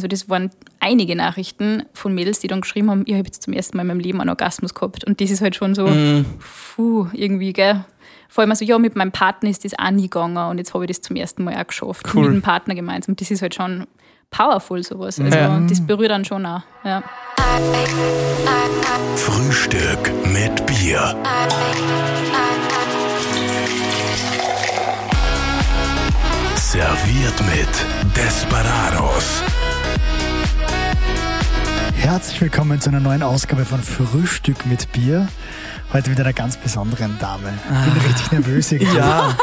also das waren einige Nachrichten von Mädels, die dann geschrieben haben, ich habe jetzt zum ersten Mal in meinem Leben einen Orgasmus gehabt. Und das ist halt schon so, Mhm. puh, irgendwie, gell. Vor allem also, ja, mit meinem Partner ist das auch nie gegangen und jetzt habe ich das zum ersten Mal auch geschafft. Cool. Mit dem Partner gemeinsam. Das ist halt schon powerful, sowas. Also Ja. das berührt dann schon auch. Ja. Frühstück mit Bier. Serviert mit Desperados. Herzlich willkommen zu einer neuen Ausgabe von Frühstück mit Bier. Heute mit einer ganz besonderen Dame. Ich bin richtig nervös irgendwie. Ja.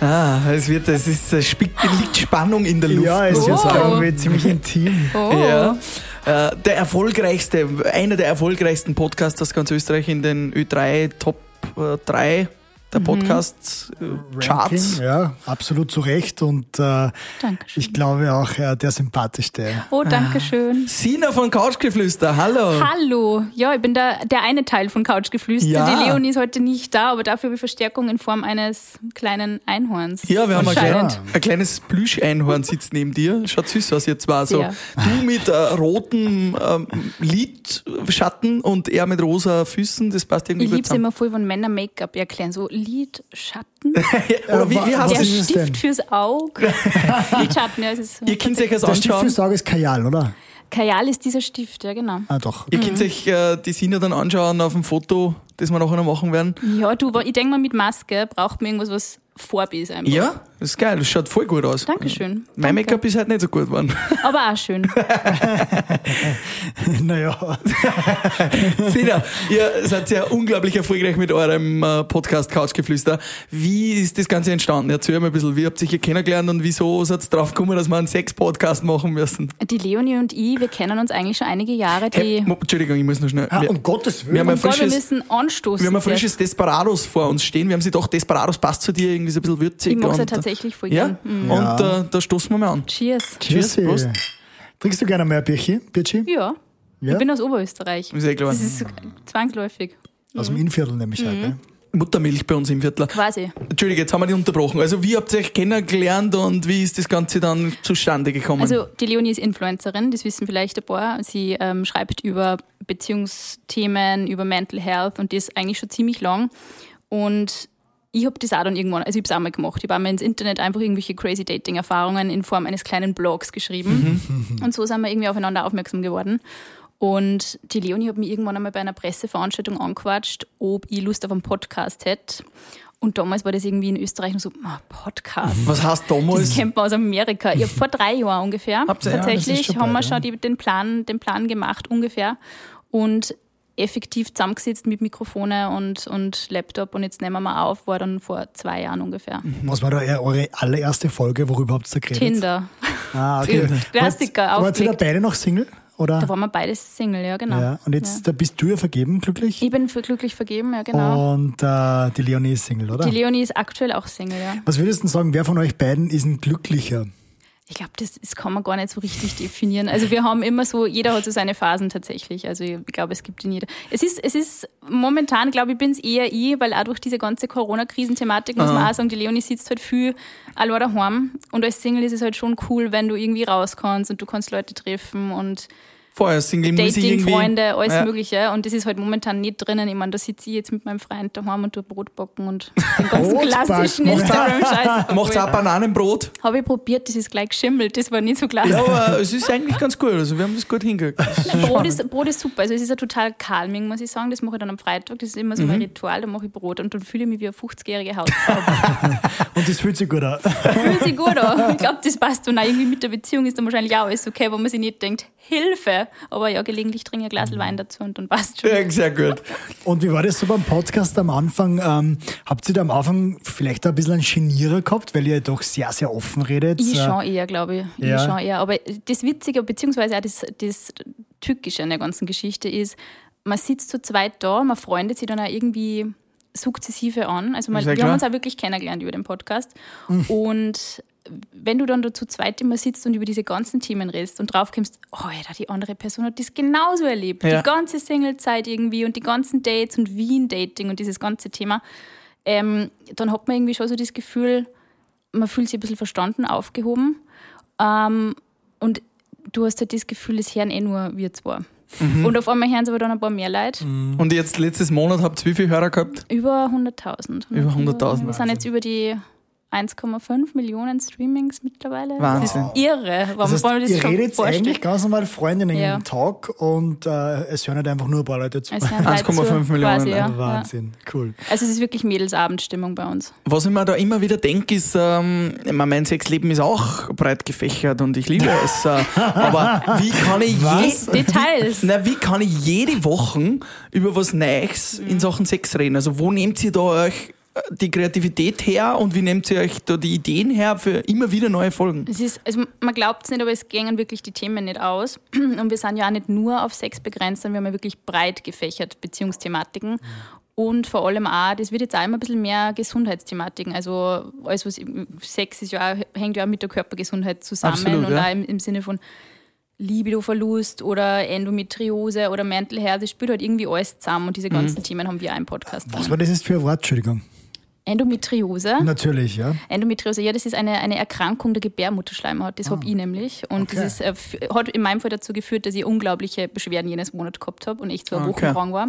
Ah, es wird, es ist, es liegt Spannung in der Luft. Ja, es muss wird irgendwie ziemlich intim. Oh. Ja. Äh, der erfolgreichste, einer der erfolgreichsten Podcasts aus ganz Österreich in den Ö3 Top äh, 3 der Podcast äh, Charts. Ranking, Ja, absolut zu Recht und äh, ich glaube auch äh, der sympathischste. Oh, danke schön. Sina von Couchgeflüster, hallo. Hallo, ja, ich bin der, der eine Teil von Couchgeflüster. Ja. Die Leonie ist heute nicht da, aber dafür habe ich Verstärkung in Form eines kleinen Einhorns. Ja, wir haben ein, klein, ein kleines Plüsch-Einhorn sitzt neben dir. Schaut süß aus, ihr zwei. So. Sehr. Du mit äh, rotem ähm, Lidschatten und er mit rosa Füßen. Das passt irgendwie Ich liebe es immer voll, wenn Männer Make-up erklären. So Lidschatten, Oder wie, wie heißt der? Stift fürs Auge. Lidschatten, ja, es ist Ihr könnt euch das Der Stift anschauen. fürs Auge ist Kajal, oder? Kajal ist dieser Stift, ja genau. Ah, doch. Ihr könnt euch äh, die Sina dann anschauen auf dem Foto, das wir nachher noch machen werden. Ja, du, ich denke mal, mit Maske braucht man irgendwas, was Farbe ist einfach. Ja, das ist geil. Das schaut voll gut aus. Dankeschön. Mein Danke. Make-up ist halt nicht so gut geworden. Aber auch schön. naja, Sina, ihr seid ja unglaublich erfolgreich mit eurem äh, Podcast Couchgeflüster. Wie ist das Ganze entstanden? Erzähl mir ein bisschen, wie habt ihr euch hier kennengelernt und wieso seid ihr drauf gekommen, dass wir einen Sex-Podcast machen müssen? Die Leonie und ich, wir kennen uns eigentlich schon einige Jahre. Die, Hey, Entschuldigung, ich muss noch schnell. ah, wir, um Gottes wir haben Willen. ein Gott, wir frisches, müssen anstoßen. wir haben ein frisches Desperados vor uns stehen. Wir haben sie doch, Desperados passt zu dir, irgendwie so ein bisschen würzig. Ich ja tatsächlich voll Ja, gern. Mhm. und Ja. äh, da stoßen wir mal an. Cheers. Cheers, Cheers. Prost. Trinkst du gerne mehr Bierchen, Birchi? Ja. Ja? Ich bin aus Oberösterreich. Ist eh klar. Das ist zwangsläufig. Aus dem Innviertel nämlich Mhm. auch, gell? Muttermilch bei uns im Viertel. Quasi. Entschuldige, jetzt haben wir dich unterbrochen. Also wie habt ihr euch kennengelernt und wie ist das Ganze dann zustande gekommen? Also die Leonie ist Influencerin, das wissen vielleicht ein paar. Sie ähm, schreibt über Beziehungsthemen, über Mental Health und das eigentlich schon ziemlich lang. Und ich habe das auch dann irgendwann, also ich habe es auch mal gemacht. Ich habe einmal ins Internet einfach irgendwelche crazy Dating-Erfahrungen in Form eines kleinen Blogs geschrieben. Und so sind wir irgendwie aufeinander aufmerksam geworden. Und die Leonie hat mich irgendwann einmal bei einer Presseveranstaltung angequatscht, ob ich Lust auf einen Podcast hätte. Und damals war das irgendwie in Österreich noch so, ah, Podcast. Was heißt Das damals? kennt man aus Amerika. Ich vor drei Jahren ungefähr. Habt ihr- ja, das tatsächlich schon haben wir schon die, den, Plan, den Plan gemacht ungefähr. Und effektiv zusammengesetzt mit Mikrofone und, und Laptop und jetzt nehmen wir auf, war dann vor zwei Jahren ungefähr. Was war da eure- allererste Folge? Worüber habt ihr geredet? Tinder. Ah, okay. Klassiker, Wart- ihr da beide noch Single? Oder? Da waren wir beides Single, ja genau. ja. Und jetzt da bist du ja vergeben, glücklich? Ich bin für glücklich vergeben, ja genau. Und äh, die Leonie ist Single, oder? Die Leonie ist aktuell auch Single, ja. Was würdest du denn sagen, wer von euch beiden ist ein glücklicher? Ich glaube, das, das kann man gar nicht so richtig definieren. Also wir haben immer so, jeder hat so seine Phasen tatsächlich. Also ich glaube, es gibt in jeder. Es ist, es ist momentan, glaube ich, bin es eher ich, weil auch durch diese ganze Corona-Krisenthematik muss man auch sagen, die Leonie sitzt halt viel allein daheim. Und als Single ist es halt schon cool, wenn du irgendwie raus kannst und du kannst Leute treffen und Vorher Single Dating, irgendwie... Freunde, alles Ja. Mögliche. Und das ist halt momentan nicht drinnen. Ich meine, da sitze ich jetzt mit meinem Freund daheim und tue Brot backen und den ganzen klassischen? Instagram-Scheiß. Macht's auch Bananenbrot? Habe ich probiert, das ist gleich geschimmelt. Das war nicht so klasse. Ja, aber es ist eigentlich ganz gut. Also wir haben das gut hingekriegt. Brot ist, Brot ist super. Also es ist ja total calming, muss ich sagen. Das mache ich dann am Freitag. Das ist immer so Mhm. mein Ritual. Da mache ich Brot und dann fühle ich mich wie eine 50-jährige Hausfrau. Und das fühlt sich gut an. Fühlt sich gut an. Ich glaube, das passt. Und auch irgendwie mit der Beziehung ist dann wahrscheinlich auch alles okay, wo man sich nicht denkt, Hilfe. Aber ja, gelegentlich trinke ich ein Glas Wein dazu und dann passt schon. Ja, sehr gut. Und wie war das so beim Podcast am Anfang? Ähm, habt ihr da am Anfang vielleicht ein bisschen einen Genierer gehabt, weil ihr doch sehr, sehr offen redet? Ich Äh, schon eher, glaube ich. Ja. Ich schon eher. Aber das Witzige, beziehungsweise auch das, das Tückische an der ganzen Geschichte ist, man sitzt zu zweit da, man freundet sich dann auch irgendwie sukzessive an. Also man, wir klar. haben uns auch wirklich kennengelernt über den Podcast. Mhm. Und wenn du dann da zu zweit immer sitzt und über diese ganzen Themen redest und draufkommst, oh Alter, die andere Person hat das genauso erlebt. Ja. Die ganze Singlezeit irgendwie und die ganzen Dates und Wien-Dating und dieses ganze Thema. Ähm, dann hat man irgendwie schon so das Gefühl, man fühlt sich ein bisschen verstanden, aufgehoben. Ähm, und du hast halt das Gefühl, es hören eh nur wir zwei. Und auf einmal hören sie aber dann ein paar mehr Leute. Und jetzt letztes Monat habt ihr wie viele Hörer gehabt? Über 100.000. Über 100.000. Wir sind jetzt über die 1,5 Millionen Streamings mittlerweile. Wahnsinn. Das ist irre. Warum Das heißt, wollen wir das ihr schon redet vorstellen? eigentlich ganz normal Freundinnen Ja. im Talk und äh, es hören halt einfach nur ein paar Leute zu. Es hören Leute 1,5 zu, Millionen, Quasi, ja. Ja. Wahnsinn, cool. Also es ist wirklich Mädelsabendstimmung bei uns. Was ich mir da immer wieder denke, ist, ähm, mein Sexleben ist auch breit gefächert und ich liebe es. Äh, aber wie kann ich Was? je, Details. na, wie kann ich jede Woche über was Neues in Sachen Sex reden? Also wo nehmt ihr da euch die Kreativität her und wie nehmt ihr euch da die Ideen her für immer wieder neue Folgen? Es ist, also man glaubt es nicht, aber es gingen wirklich die Themen nicht aus. Und wir sind ja auch nicht nur auf Sex begrenzt, sondern wir haben ja wirklich breit gefächert Beziehungsthematiken. Und vor allem auch, das wird jetzt auch immer ein bisschen mehr Gesundheitsthematiken. Also alles, was Sex ist ja auch, hängt ja auch mit der Körpergesundheit zusammen Absolut, und ja. auch im, im Sinne von Libidoverlust oder Endometriose oder Mental Health, das spielt halt irgendwie alles zusammen und diese ganzen Themen haben wir auch im Podcast. Was war das jetzt für ein Wort? Entschuldigung. Endometriose. Natürlich, ja. Endometriose, ja, das ist eine, eine Erkrankung der Gebärmutterschleimhaut. Das hab ich nämlich. Und Okay. das ist, äh, hat in meinem Fall dazu geführt, dass ich unglaubliche Beschwerden jenes Monat gehabt habe und echt so eine Okay. Woche krank war.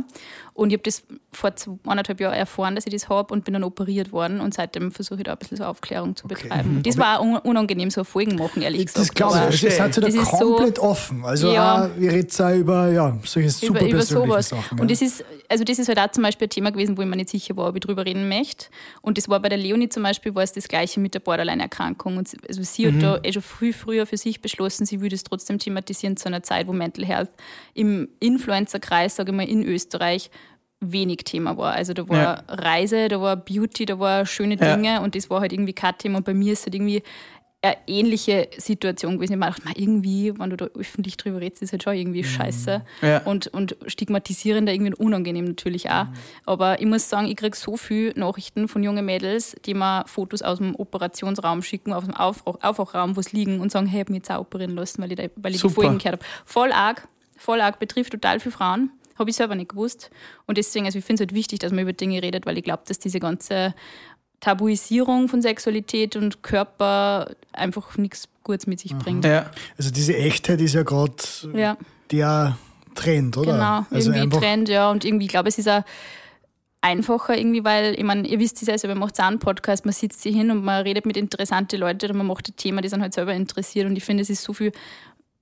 Und ich habe das vor anderthalb Jahren erfahren, dass ich das habe und bin dann operiert worden. Und seitdem versuche ich da ein bisschen so Aufklärung zu betreiben. Das war auch un unangenehm, so Folgen machen, ehrlich Das gesagt. glaube ich. Das seid ihr da Das ist so- komplett offen. Also Ja. auch, ihr redet auch über ja, solche super über, über sowas. Sachen. Und ja. das ist, also das ist halt auch zum Beispiel ein Thema gewesen, wo ich mir nicht sicher war, ob ich drüber reden möchte. Und das war bei der Leonie zum Beispiel, war es das Gleiche mit der Borderline-Erkrankung. Und sie- also sie hat da eh schon früh früher für sich beschlossen, sie würde es trotzdem thematisieren zu einer Zeit, wo Mental Health im Influencer-Kreis, sage ich mal, in Österreich wenig Thema war. Also da war Ja. Reise, da war Beauty, da war schöne Ja. Dinge und das war halt irgendwie kein Thema. Und bei mir ist halt irgendwie eine ähnliche Situation gewesen. Ich man, irgendwie, wenn du da öffentlich drüber redest, ist halt schon irgendwie scheiße. Ja. Und, und stigmatisierender, irgendwie unangenehm natürlich auch. Aber ich muss sagen, ich kriege so viele Nachrichten von jungen Mädels, die mir Fotos aus dem Operationsraum schicken, aus dem Auf Aufwachraum, wo sie liegen und sagen, hey, ich habe mich jetzt auch operieren lassen, weil ich, da, weil ich die. Folgen gehört habe. Voll arg, voll arg, betrifft total viele Frauen. Habe ich selber nicht gewusst. Und deswegen, also ich finde es halt wichtig, dass man über Dinge redet, weil ich glaube, dass diese ganze Tabuisierung von Sexualität und Körper einfach nichts Gutes mit sich bringt. Ja. also diese Echtheit ist ja gerade Ja. der Trend, oder? Genau, also irgendwie Trend, ja. Und irgendwie, ich glaube, es ist auch einfacher irgendwie, weil, ich meine, ihr wisst es ja, selber, man macht auch einen Podcast, man sitzt sich hin und man redet mit interessanten Leuten oder man macht ein Thema, die sind halt selber interessiert. Und ich finde, es ist so viel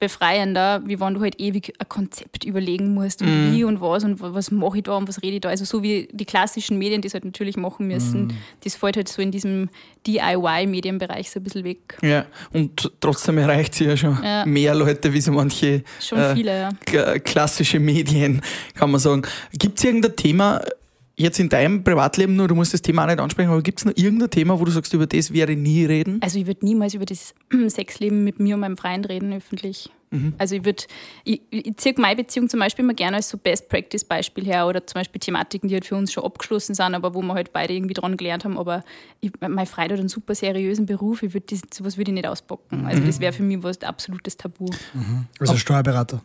befreiender, wie wenn du halt ewig ein Konzept überlegen musst und wie und was und was mache ich da und was rede ich da. Also so wie die klassischen Medien, die es halt natürlich machen müssen, das fällt halt so in diesem DIY-Medienbereich so ein bisschen weg. ja. Und trotzdem erreicht sie ja schon Ja. mehr Leute wie so manche Schon äh, viele, ja. k- klassische Medien, kann man sagen. Gibt es irgendein Thema, jetzt in deinem Privatleben nur, du musst das Thema auch nicht ansprechen, aber gibt es noch irgendein Thema, wo du sagst, über das werde ich nie reden? Also ich würde niemals über das Sexleben mit mir und meinem Freund reden, öffentlich. Also ich würde, ich, ich ziehe meine Beziehung zum Beispiel immer gerne als so Best-Practice-Beispiel her oder zum Beispiel Thematiken, die halt für uns schon abgeschlossen sind, aber wo wir halt beide irgendwie dran gelernt haben. Aber ich, mein Freund hat einen super seriösen Beruf, ich würd das, sowas würde ich nicht auspacken. Also das wäre für mich was absolutes Tabu. also Steuerberater.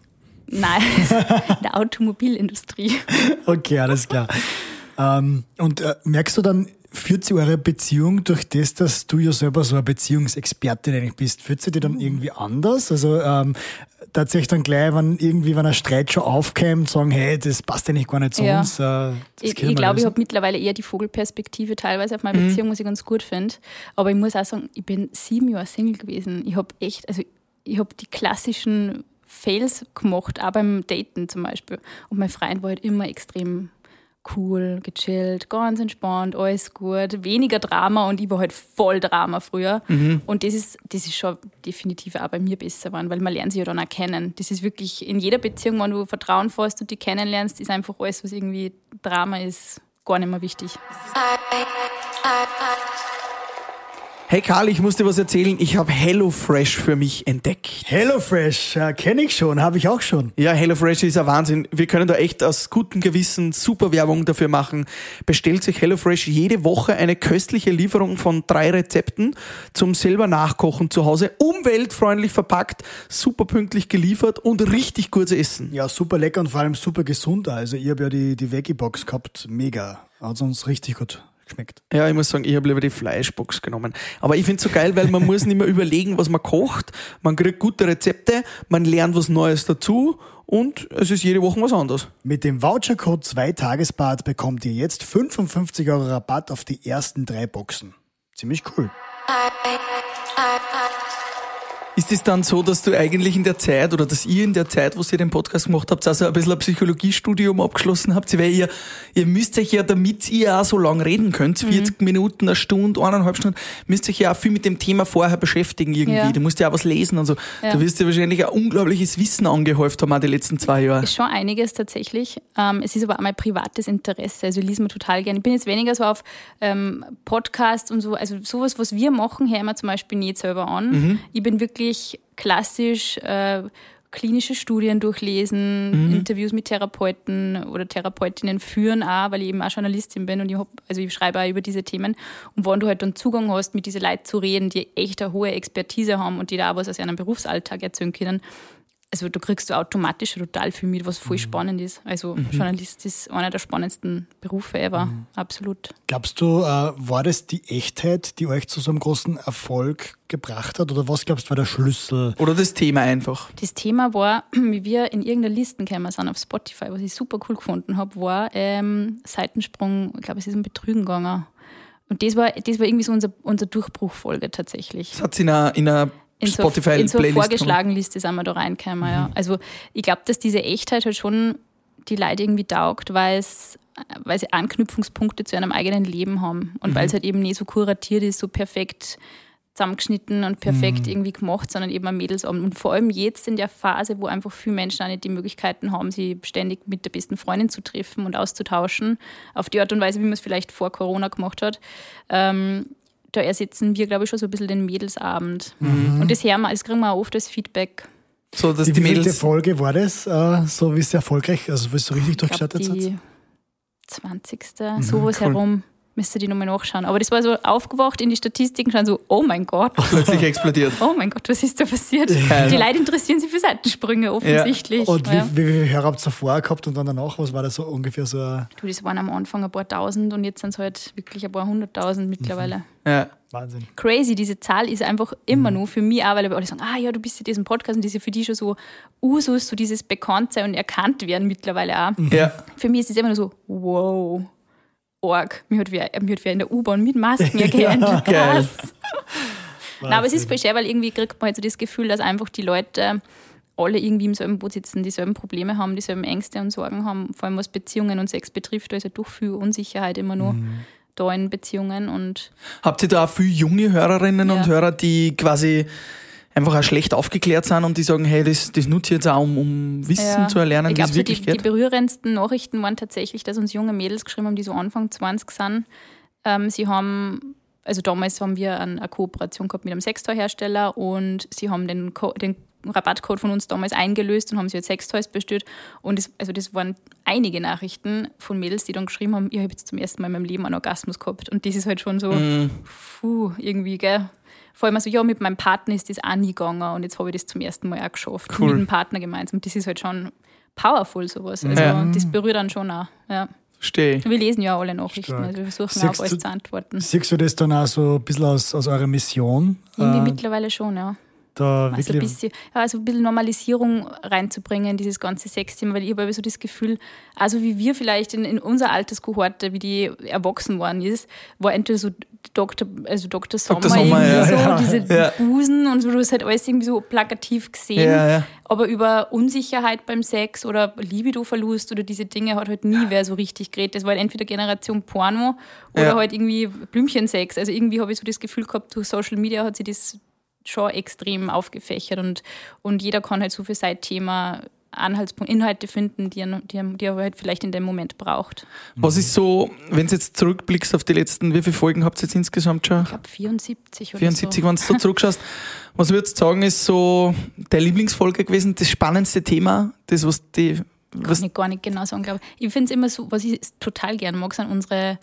Nein, in der Automobilindustrie. Okay, alles klar. Ähm, und äh, merkst du dann, führt sie eure Beziehung durch das, dass du ja selber so eine Beziehungsexpertin eigentlich bist, führt sie die dann irgendwie anders? Also ähm, tatsächlich dann gleich, wenn irgendwie, wenn ein Streit schon aufkäme, sagen, hey, das passt ja nicht gar nicht zu Ja. uns. Äh, Ich, wir ich glaube, ich habe mittlerweile eher die Vogelperspektive teilweise auf meine Beziehung, was ich ganz gut finde. Aber ich muss auch sagen, ich bin sieben Jahre Single gewesen. Ich habe echt, also ich habe die klassischen Fails gemacht, auch beim Daten zum Beispiel. Und mein Freund war halt immer extrem cool, gechillt, ganz entspannt, alles gut, weniger Drama und ich war halt voll Drama früher. Und das ist, das ist schon definitiv auch bei mir besser geworden, weil man lernt sich ja dann auch kennen. Das ist wirklich in jeder Beziehung, wenn du Vertrauen fasst und die kennenlernst, ist einfach alles, was irgendwie Drama ist, gar nicht mehr wichtig. Hey Karl, ich muss dir was erzählen. Ich habe HelloFresh für mich entdeckt. HelloFresh, äh, kenne ich schon, habe ich auch schon. Ja, HelloFresh ist ein Wahnsinn. Wir können da echt aus gutem Gewissen super Werbung dafür machen. Bestellt sich HelloFresh jede Woche eine köstliche Lieferung von drei Rezepten zum selber nachkochen zu Hause. Umweltfreundlich verpackt, super pünktlich geliefert und richtig gutes Essen. Ja, super lecker und vor allem super gesund. Also ich habe ja die, die Veggie-Box gehabt, mega. Hat uns richtig gut geschmeckt? Ja, ich muss sagen, ich habe lieber die Fleischbox genommen. Aber ich finde es so geil, weil man muss nicht mehr überlegen, was man kocht. Man kriegt gute Rezepte, man lernt was Neues dazu und es ist jede Woche was anderes. Mit dem Vouchercode 2Tagesbad bekommt ihr jetzt 55 Euro Rabatt auf die ersten drei Boxen. Ziemlich cool. Ist es dann so, dass du eigentlich in der Zeit oder dass ihr in der Zeit, wo ihr den Podcast gemacht habt, also ein bisschen ein Psychologiestudium abgeschlossen habt? Weil ihr, ihr müsst euch ja, damit ihr auch so lang reden könnt, 40 Minuten, eine Stunde, eineinhalb Stunden, müsst euch ja auch viel mit dem Thema vorher beschäftigen irgendwie. Ja. Du musst ja auch was lesen und so. Ja. Du wirst ja wahrscheinlich ein unglaubliches Wissen angehäuft haben, auch die letzten zwei Jahre. Ist schon einiges tatsächlich. Ähm, es ist aber auch mein privates Interesse. Also ich lese mir total gerne. Ich bin jetzt weniger so auf ähm, Podcasts und so, also sowas, was wir machen, hören wir zum Beispiel nicht selber an. Ich bin wirklich klassisch äh, klinische Studien durchlesen, Interviews mit Therapeuten oder Therapeutinnen führen auch, weil ich eben auch Journalistin bin und ich hab, also ich schreibe auch über diese Themen. Und wenn du halt dann Zugang hast, mit diesen Leuten zu reden, die echt eine hohe Expertise haben und die da auch was aus ihrem Berufsalltag erzählen können, also da kriegst du automatisch total viel mit, was voll spannend ist. Also Journalist ist einer der spannendsten Berufe ever, absolut. Glaubst du, äh, war das die Echtheit, die euch zu so einem großen Erfolg gebracht hat? Oder was glaubst du war der Schlüssel? Oder das Thema einfach. Das Thema war, wie wir in irgendeiner Listen gekommen sind auf Spotify, was ich super cool gefunden habe, war ähm, Seitensprung, ich glaube, es ist um Betrügen gegangen. Und das war, das war irgendwie so unser, unser Durchbruchfolge tatsächlich. Das hat sie in einer, in in so, Spotify in so eine vorgeschlagen Liste sind wir da reingekommen, Mhm. ja. Also ich glaube, dass diese Echtheit halt schon die Leute irgendwie taugt, weil es weil sie Anknüpfungspunkte zu einem eigenen Leben haben und Mhm. weil es halt eben nicht so kuratiert ist, so perfekt zusammengeschnitten und perfekt Mhm. irgendwie gemacht, sondern eben ein Mädelsabend. Und vor allem jetzt in der Phase, wo einfach viele Menschen auch nicht die Möglichkeiten haben, sie ständig mit der besten Freundin zu treffen und auszutauschen, auf die Art und Weise, wie man es vielleicht vor Corona gemacht hat, ähm, da ersetzen wir, glaube ich, schon so ein bisschen den Mädelsabend. Mhm. Und das hören wir, das kriegen wir auch oft als Feedback. So, dass Die, die, Mädels. Folge war das, äh, so wie es erfolgreich, also wie es so richtig durchgestartet hat? die 20. sowas cool. herum. Müsste die nochmal nachschauen. Aber das war so aufgewacht in die Statistiken, schon so, oh mein Gott, plötzlich explodiert. oh mein Gott, was ist da passiert? Geil. Die Leute interessieren sich für Seitensprünge offensichtlich. Und wie, ja. wie, wie viele Hörer habt ihr vorher gehabt und dann danach? Was war das so ungefähr so? Du, das waren am Anfang ein paar tausend und jetzt sind es halt wirklich ein paar hunderttausend mittlerweile. Ja. Wahnsinn. Crazy, diese Zahl ist einfach immer nur für mich auch, weil alle sagen, ah ja, du bist in diesem Podcast und das ist ja für die schon so Usus, so dieses Bekanntsein und erkannt werden mittlerweile auch. ja. Für mich ist es immer nur so, wow, arg. Mir hat wer, mir hat wer in der U-Bahn mit Masken erkannt. geil. Krass. Nein, aber es ist voll schwer, weil irgendwie kriegt man halt so das Gefühl, dass einfach die Leute alle irgendwie im selben Boot sitzen, dieselben Probleme haben, dieselben Ängste und Sorgen haben, vor allem was Beziehungen und Sex betrifft. Da ist ja doch viel Unsicherheit immer nur da in Beziehungen und Habt ihr da auch viele junge Hörerinnen Ja. und Hörer, die quasi einfach auch schlecht aufgeklärt sind und die sagen, hey, das, das nutze ich jetzt auch, um, um Wissen Ja. zu erlernen, wie es die, wirklich die geht? berührendsten Nachrichten waren tatsächlich, dass uns junge Mädels geschrieben haben, die so Anfang 20 sind. Ähm, sie haben, also damals haben wir eine, Kooperation gehabt mit einem Sextoy-Hersteller und sie haben den, Co den Rabattcode von uns damals eingelöst und haben sie jetzt Sextoys bestellt. Und das, also das waren einige Nachrichten von Mädels, die dann geschrieben haben, ich habe jetzt zum ersten Mal in meinem Leben einen Orgasmus gehabt. Und das ist halt schon so, Mhm. puh, irgendwie, gell. Vor allem also, ja, mit meinem Partner ist das auch nie gegangen und jetzt habe ich das zum ersten Mal auch geschafft. Cool. Mit dem Partner gemeinsam. Das ist halt schon powerful, sowas. Also Ja. das berührt dann schon auch. Ja. Verstehe. Wir lesen ja alle Nachrichten, Stark. also wir versuchen Siehst auch alles du- zu antworten. Siehst du das dann auch so ein bisschen aus, aus eurer Mission? Irgendwie Äh, mittlerweile schon, ja. Da Also ein, wirklich, bisschen, ja, also ein bisschen Normalisierung reinzubringen, in dieses ganze Sexthema, weil ich habe so das Gefühl, also wie wir vielleicht in, in unserer Alterskohorte, wie die erwachsen worden ist, war entweder so Dr. Also Dr. Sommer, Dr. Sommer, irgendwie ja. so, Ja. diese Ja. Busen und so, du hast halt alles irgendwie so plakativ gesehen. Ja, ja. Aber über Unsicherheit beim Sex oder Libido-Verlust oder diese Dinge hat halt nie wer so richtig geredet. Das war halt entweder Generation Porno oder Ja. halt irgendwie Blümchensex. Also irgendwie habe ich so das Gefühl gehabt, durch Social Media hat sich das schon extrem aufgefächert und, und jeder kann halt so für sein Thema Anhaltspunkte, Inhalte finden, die er, die, er, die er halt vielleicht in dem Moment braucht. Was ist so, wenn du jetzt zurückblickst auf die letzten, wie viele Folgen habt ihr jetzt insgesamt schon? Ich glaube 74 oder 74, so. wenn du so zurückschaust. Was würdest du sagen, ist so deine Lieblingsfolge gewesen, das spannendste Thema, das, was die. Kann Was, ich gar nicht genau sagen, glaube ich. Ich finde es immer so, was ich total gern mag, sind unsere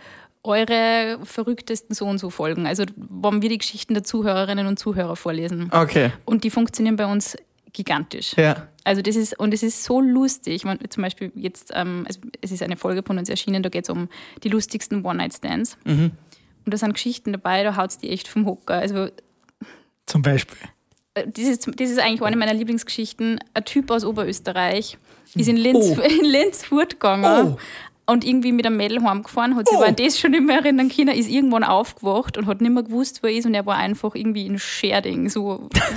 eure verrücktesten so und so Folgen. Also, wenn wir die Geschichten der Zuhörerinnen und Zuhörer vorlesen. okay, Und die funktionieren bei uns gigantisch. ja. Also das ist, und es ist so lustig. Man, zum Beispiel jetzt, ähm, also es ist eine Folge von uns erschienen, da geht es um die lustigsten One-Night-Stands. Und da sind Geschichten dabei, da haut es die echt vom Hocker. Also Zum Beispiel. äh, das ist, das ist eigentlich eine meiner Lieblingsgeschichten. Ein Typ aus Oberösterreich ist in Linz, Oh. in Linz fortgegangen Oh. Und irgendwie mit einem Mädel heimgefahren, hat sich Oh. aber an das schon nicht mehr erinnern können, ist irgendwann aufgewacht und hat nicht mehr gewusst, wo er ist und er war einfach irgendwie in Scherding, so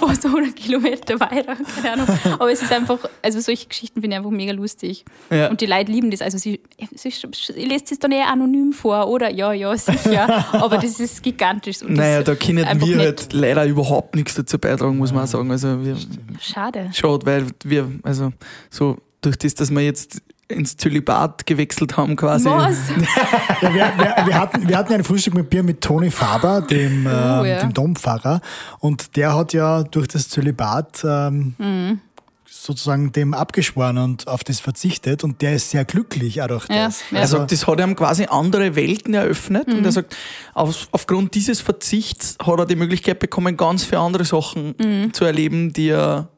fast 100 Kilometer weiter, keine Ahnung. Aber es ist einfach, also solche Geschichten finde ich einfach mega lustig. Ja. Und die Leute lieben das. Also sie, sie lässt es dann eher anonym vor, oder? Ja, ja, sicher. Aber das ist gigantisch. Und Naja, da können wir halt leider überhaupt nichts dazu beitragen, muss man auch sagen. Also wir, Schade. schade, weil wir, also so durch das, dass wir jetzt ins Zölibat gewechselt haben quasi. Was? Ja, wir, wir, wir, hatten, wir hatten ein Frühstück mit Bier mit Toni Faber, dem, ähm, Oh, ja. dem Dompfarrer. Und der hat ja durch das Zölibat ähm, Mhm. sozusagen dem abgeschworen und auf das verzichtet. Und der ist sehr glücklich auch durch das. ja. Er sagt, das hat ihm quasi andere Welten eröffnet und er sagt, auf, aufgrund dieses Verzichts hat er die Möglichkeit bekommen, ganz viele andere Sachen zu erleben, die er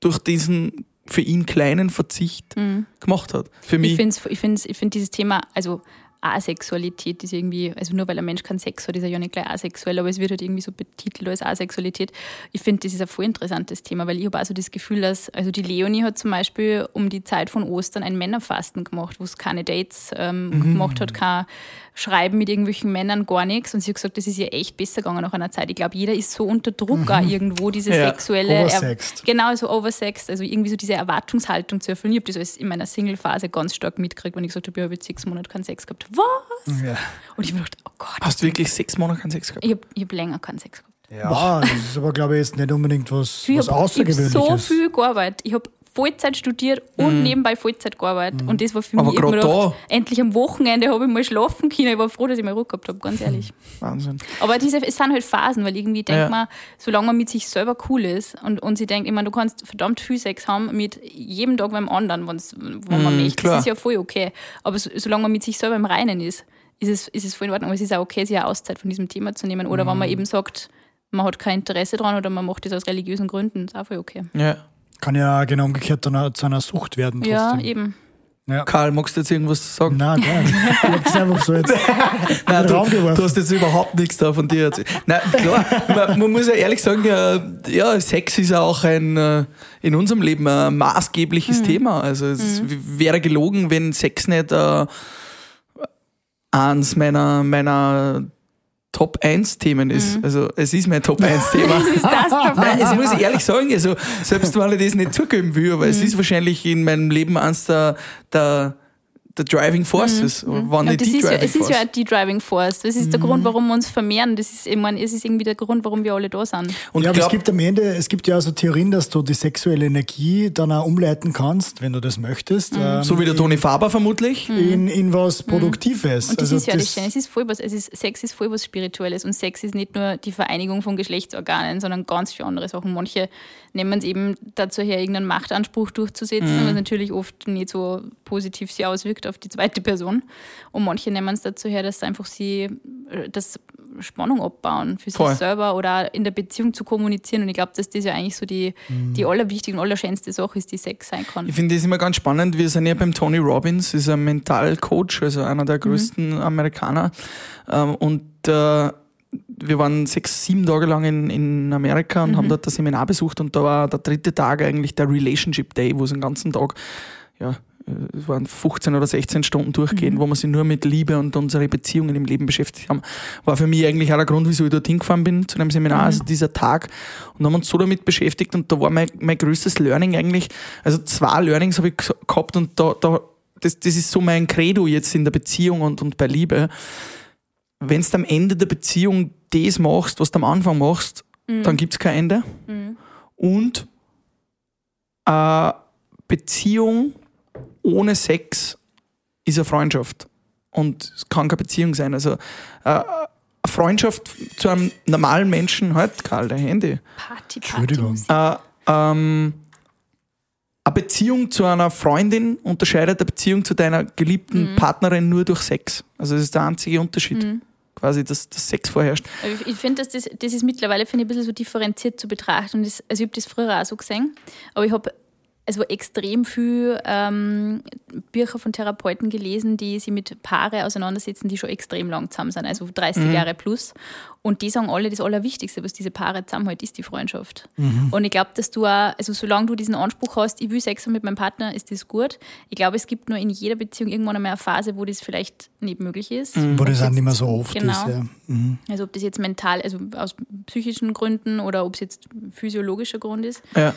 durch diesen für ihn kleinen Verzicht gemacht hat. Für Ich mich. finde ich find's, ich find dieses Thema, also Asexualität ist irgendwie, also nur weil ein Mensch keinen Sex hat, ist er ja nicht gleich asexuell, aber es wird halt irgendwie so betitelt als Asexualität. Ich finde, das ist ein voll interessantes Thema, weil ich habe auch so das Gefühl, dass, also die Leonie hat zum Beispiel um die Zeit von Ostern ein Männerfasten gemacht, wo es keine Dates ähm, gemacht hat, kein Schreiben mit irgendwelchen Männern, gar nichts. Und sie hat gesagt, das ist ihr echt besser gegangen nach einer Zeit. Ich glaube, jeder ist so unter Druck auch irgendwo, diese Ja. sexuelle Oversexed. Genau, so oversexed, also irgendwie so diese Erwartungshaltung zu erfüllen. Ich habe das alles in meiner Single-Phase ganz stark mitgekriegt, wenn ich gesagt habe, ich habe jetzt sechs Monate keinen Sex gehabt. Was? Ja. Und ich habe mir gedacht, oh Gott, Hast du wirklich sechs Monate keinen Sex gehabt? ich habe ich hab länger keinen Sex gehabt. Ja, das ist aber, glaube ich, jetzt nicht unbedingt was, Ich was habe hab Außergewöhnliches. so viel gearbeitet. Ich habe Vollzeit studiert und nebenbei Vollzeit gearbeitet. Und das war für Mhm. Mich grad gedacht, endlich am Wochenende habe ich mal schlafen können. Ich war froh, dass ich mal Ruhe gehabt habe, ganz ehrlich. Wahnsinn. Aber diese, es sind halt Phasen, weil irgendwie denkt Ja. man, solange man mit sich selber cool ist und, und sie denkt, ich meine, du kannst verdammt viel Sex haben mit jedem Tag beim anderen, wenn's, wo man Mm, möchte. klar. Das ist ja voll okay. Aber so, solange man mit sich selber im Reinen ist, ist es, ist es voll in Ordnung. Aber es ist auch okay, sich eine Auszeit von diesem Thema zu nehmen. Oder Mm. wenn man eben sagt, man hat kein Interesse dran oder man macht das aus religiösen Gründen, ist auch voll okay. Ja. Kann ja genau umgekehrt dann auch zu einer Sucht werden. Trotzdem. Ja, eben. Karl, magst du jetzt irgendwas sagen? Nein, nicht. Ich habe das einfach so jetzt in Nein, du, du hast jetzt überhaupt nichts da von dir erzählt. Nein, klar, man, man muss ja ehrlich sagen, ja, ja, Sex ist ja auch ein, äh, in unserem Leben ein maßgebliches Thema. Also es wäre gelogen, wenn Sex nicht äh, eins meiner, meiner Top 1 Themen ist. Also es ist mein Top 1 Thema. Das ist das Nein, dabei. das muss ich ehrlich sagen. Also, selbst wenn ich das nicht zugeben will, aber Mhm. es ist wahrscheinlich in meinem Leben eines der, der, der Driving Forces. Wann Mhm. Ja, nicht das die ist ja, Driving es ist Force. ja die Driving Force. Das ist der Grund, warum wir uns vermehren. Das ist, ich meine, es ist irgendwie der Grund, warum wir alle da sind. Und ja, aber glaub- es gibt am Ende, es gibt ja so Theorien, dass du die sexuelle Energie dann auch umleiten kannst, wenn du das möchtest. ähm, so wie der Toni Faber vermutlich. in, in was Produktives. Mhm. Und das also ist ja das Schöne. Es ist voll was, es ist, Sex ist voll was Spirituelles und Sex ist nicht nur die Vereinigung von Geschlechtsorganen, sondern ganz viele andere Sachen. Manche nehmen es eben dazu her, irgendeinen Machtanspruch durchzusetzen, was natürlich oft nicht so positiv sich auswirkt auf die zweite Person. Und manche nehmen es dazu her, dass einfach sie äh, das Spannung abbauen für Voll. sich selber oder in der Beziehung zu kommunizieren. Und ich glaube, dass das ja eigentlich so die, die allerwichtigste und allerschönste Sache ist, die Sex sein kann. Ich finde das immer ganz spannend. Wir sind ja beim Tony Robbins, ist ein Mentalcoach, also einer der größten Amerikaner. Ähm, Und äh, wir waren sechs, sieben Tage lang in, in Amerika und haben dort das Seminar besucht und da war der dritte Tag eigentlich der Relationship Day, wo es den ganzen Tag, ja, es waren 15 oder 16 Stunden durchgehen, wo wir sich nur mit Liebe und unsere Beziehungen im Leben beschäftigt haben. War für mich eigentlich auch der Grund, wieso ich dort hingefahren bin zu dem Seminar, also dieser Tag. Und haben uns so damit beschäftigt und da war mein, mein größtes Learning eigentlich, also zwei Learnings habe ich gehabt und da, da das, das ist so mein Credo jetzt in der Beziehung und, und bei Liebe. Wenn du am Ende der Beziehung das machst, was du am Anfang machst, dann gibt es kein Ende. Und äh, Beziehung ohne Sex ist eine Freundschaft. Und es kann keine Beziehung sein. Also äh, eine Freundschaft zu einem normalen Menschen, halt, Karl, dein Handy. Party, Party. Äh, ähm, eine Beziehung zu einer Freundin unterscheidet eine Beziehung zu deiner geliebten Partnerin nur durch Sex. Also das ist der einzige Unterschied. quasi das, das Sex vorherrscht. Ich, ich finde, dass das, das ist mittlerweile finde ich, ein bisschen so differenziert zu betrachten. Und das, also ich habe das früher auch so gesehen, aber ich habe also extrem viel ähm, Bücher von Therapeuten gelesen, die sich mit Paare auseinandersetzen, die schon extrem lang zusammen sind, also 30 Mhm. Jahre plus. Und die sagen alle, das Allerwichtigste, was diese Paare zusammenhält, ist die Freundschaft. Mhm. Und ich glaube, dass du auch, also solange du diesen Anspruch hast, ich will Sex haben mit meinem Partner, ist das gut. Ich glaube, es gibt nur in jeder Beziehung irgendwann einmal eine Phase, wo das vielleicht nicht möglich ist. Wo das auch nicht mehr so oft genau. ist. Ja. Mhm. Also ob das jetzt mental, also aus psychischen Gründen oder ob es jetzt physiologischer Grund ist. Ja.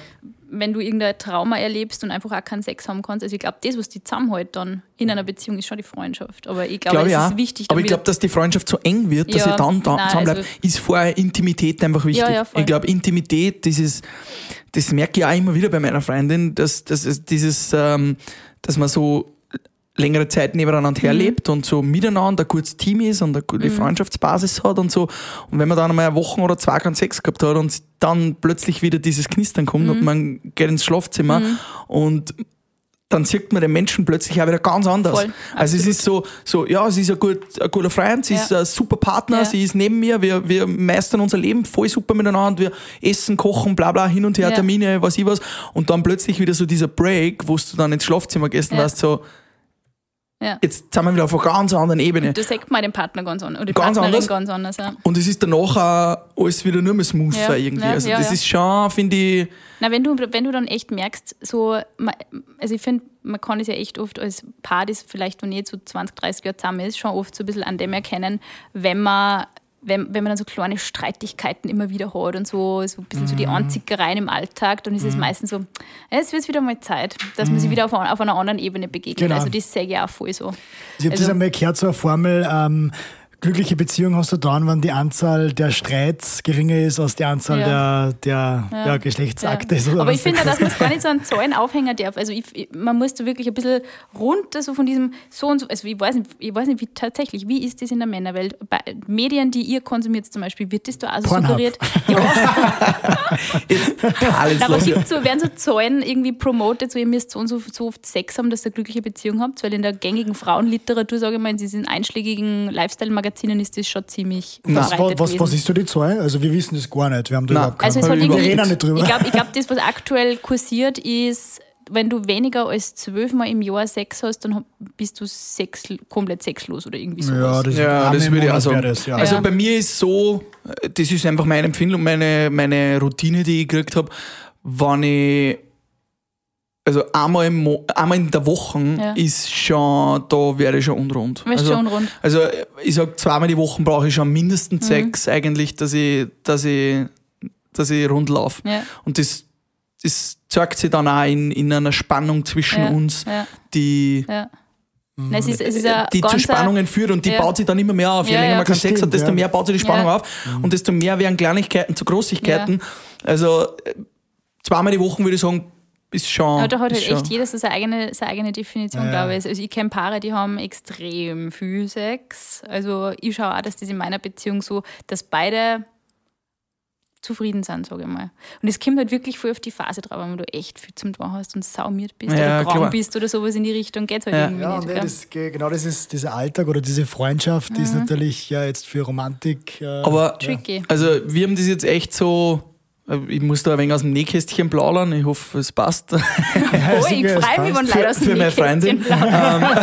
Wenn du irgendein Trauma erlebst und einfach auch keinen Sex haben kannst. Also ich glaube, das, was die zusammenhält dann in einer Beziehung, ist schon die Freundschaft. Aber ich glaube, Glaub es ich ist wichtig, Aber ich glaube, dass die Freundschaft so eng wird, dass Ja, ihr dann da nein, zusammenbleibt, also- ist vorher Intimität einfach wichtig. Ja, ja, ich glaube, Intimität, dieses, das merke ich auch immer wieder bei meiner Freundin, dass, dass es dieses, ähm, dass man so längere Zeit nebeneinander Mhm. herlebt und so miteinander ein gutes Team ist und eine gute Freundschaftsbasis hat und so. Und wenn man dann einmal eine Woche oder zwei keinen Sex gehabt hat und dann plötzlich wieder dieses Knistern kommt Mhm. und man geht ins Schlafzimmer und dann sieht man den Menschen plötzlich auch wieder ganz anders. Voll, also es ist so, so ja, sie ist ein, gut, ein guter Freund, sie Ja. ist ein super Partner, Ja. sie ist neben mir, wir, wir meistern unser Leben voll super miteinander, wir essen, kochen, bla bla, hin und her, Ja. Termine, was ich was. Und dann plötzlich wieder so dieser Break, wo du dann ins Schlafzimmer gehst und Ja. weißt so, ja. jetzt sind wir wieder auf einer ganz anderen Ebene. Da sagt man den Partner ganz anders. Oder die Ganz Partnerin anders. ganz anders. Ja. Und es ist danach auch alles wieder nur mehr smoother Ja, irgendwie. ja, also das ist schon, finde ich, Na, wenn du, wenn du dann echt merkst, so, also ich finde, man kann es ja echt oft als Paar, das vielleicht noch nicht so 20, 30 Jahre zusammen ist, schon oft so ein bisschen an dem erkennen, wenn man, wenn, wenn man dann so kleine Streitigkeiten immer wieder hat und so, so ein bisschen so die Mhm. Anzickereien im Alltag, dann ist es meistens so, es wird wieder mal Zeit, dass man sich wieder auf, einer- auf einer anderen Ebene begegnet. Mhm. Genau. Also das sehe ich auch voll so. Ich habe das Also- einmal gehört, so eine Formel, ähm, glückliche Beziehung hast du dann, wenn die Anzahl der Streits geringer ist als die Anzahl Ja. der, der ja. Geschlechtsakte. ist oder Aber ich finde, dass man es gar nicht so einen Zahlen aufhängen darf. Also ich, ich, man muss da wirklich ein bisschen runter so von diesem so und so. Also ich weiß nicht, ich weiß nicht wie tatsächlich, wie ist das in der Männerwelt? Bei Medien, die ihr konsumiert zum Beispiel, wird das da also Pornhub. suggeriert? Ja, jetzt alles aber los. gibt so, werden so Zahlen irgendwie promotet, so ihr müsst so und so, so oft Sex haben, dass ihr eine glückliche Beziehung habt? Weil in der gängigen Frauenliteratur, sage ich mal, in diesen einschlägigen Lifestyle-Magazinen ist das schon ziemlich was, verbreitet was, was ist so die Zahl? Also wir wissen das gar nicht. Wir haben da Nein. überhaupt keine Also Wir reden nicht drüber. Ich glaube, glaub, das, was aktuell kursiert, ist, wenn du weniger als zwölfmal im Jahr Sex hast, dann bist du sex, komplett sexlos oder irgendwie sowas. ja, das, Ja, das würde ich auch sagen. wäre Das, ja. Also bei mir ist so, das ist einfach meine Empfindung, meine, meine Routine, die ich gekriegt habe, wenn ich, also einmal, im Mo einmal in der Woche Ja. ist schon, da wäre ich schon unrund. Wärst also, schon unrund. Also ich sag zweimal die Woche brauche ich schon Mhm. mindestens Sex eigentlich, dass ich, dass ich, dass ich rund laufe. Ja. Und das, das zeigt sich dann auch in, in einer Spannung zwischen Ja, uns, ja, die, ja. Nein, es ist, es ist die zu Spannungen führt und die Ja. baut sich dann immer mehr auf. Je Ja, länger ja. man keinen Das Sex hat, desto ja. mehr baut sich die Spannung Ja. auf und desto mehr werden Kleinigkeiten zu Großigkeiten. Also äh, zweimal die Woche würde ich sagen, ist schon. Aber da hat ist halt schon. echt jeder so seine eigene, seine eigene Definition, Ja. glaube ich. Also ich kenne Paare, die haben extrem viel Sex. Also ich schaue auch, dass das in meiner Beziehung so, dass beide zufrieden sind, sage ich mal. Und es kommt halt wirklich voll auf die Phase drauf, wenn du echt viel zum Tun hast und saumiert bist Ja, oder krank bist oder sowas in die Richtung, geht halt Ja. irgendwie Ja, nicht. gell? das, genau das ist dieser Alltag oder diese Freundschaft, die ist Mhm. natürlich ja jetzt für Romantik. Äh, Aber Tricky. also wir haben das jetzt echt so. Äh, Ich muss da ein wenig aus dem Nähkästchen plaudern. Ich hoffe, es passt. Oh, ich freue mich, wenn. Leute aus dem für meine Nähkästchen Freundin. plaudern.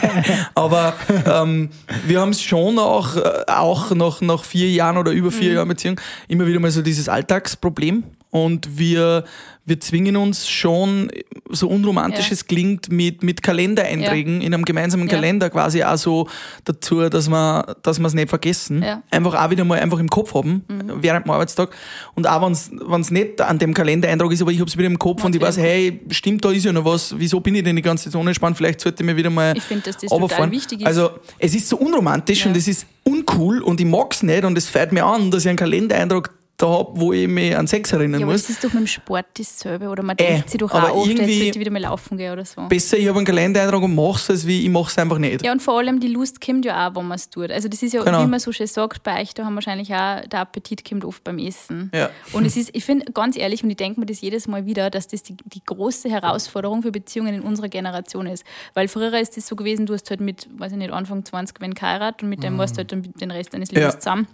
Aber ähm, wir haben es schon auch, äh, auch nach, nach vier Jahren oder über Mhm. vier Jahren Beziehung immer wieder mal so dieses Alltagsproblem. Und wir, wir zwingen uns schon, so unromantisch Ja. es klingt, mit, mit Kalendereinträgen in einem gemeinsamen Ja. Kalender quasi auch so dazu, dass wir dass es nicht vergessen. Ja. Mhm. Einfach auch wieder mal einfach im Kopf haben, während dem Arbeitstag. Und auch wenn es nicht an dem Kalendereintrag ist, aber ich habe es wieder im Kopf und ich weiß, hey, stimmt, da ist ja noch was. Wieso bin ich denn die ganze Zeit so unentspannt? Vielleicht sollte ich mir wieder mal Ich finde, dass das total runterfahren. wichtig ist. Also es ist so unromantisch Ja. und es ist uncool und ich mag's nicht und es fällt mir an, dass ich einen Kalendereintrag da habe, wo ich mich an Sex erinnern Ja, aber muss. das ist doch mit dem Sport dasselbe. Oder man Äh, denkt sich doch aber auch oft, jetzt ich wieder mal laufen gehen oder so. Besser, ich habe einen Kalendereintrag und mache es, als wie ich mache es einfach nicht. Ja, und vor allem die Lust kommt ja auch, wenn man es tut. Also das ist ja, Genau. wie man so schön sagt, bei euch, da haben wahrscheinlich auch, der Appetit kommt oft beim Essen. Ja. Und es ist, ich finde, ganz ehrlich, und ich denke mir das jedes Mal wieder, dass das die, die große Herausforderung für Beziehungen in unserer Generation ist. Weil früher ist es so gewesen, du hast halt mit, weiß ich nicht, Anfang 20 wenn geheiratet und mit dem warst du halt dann den Rest deines Lebens Ja. zusammen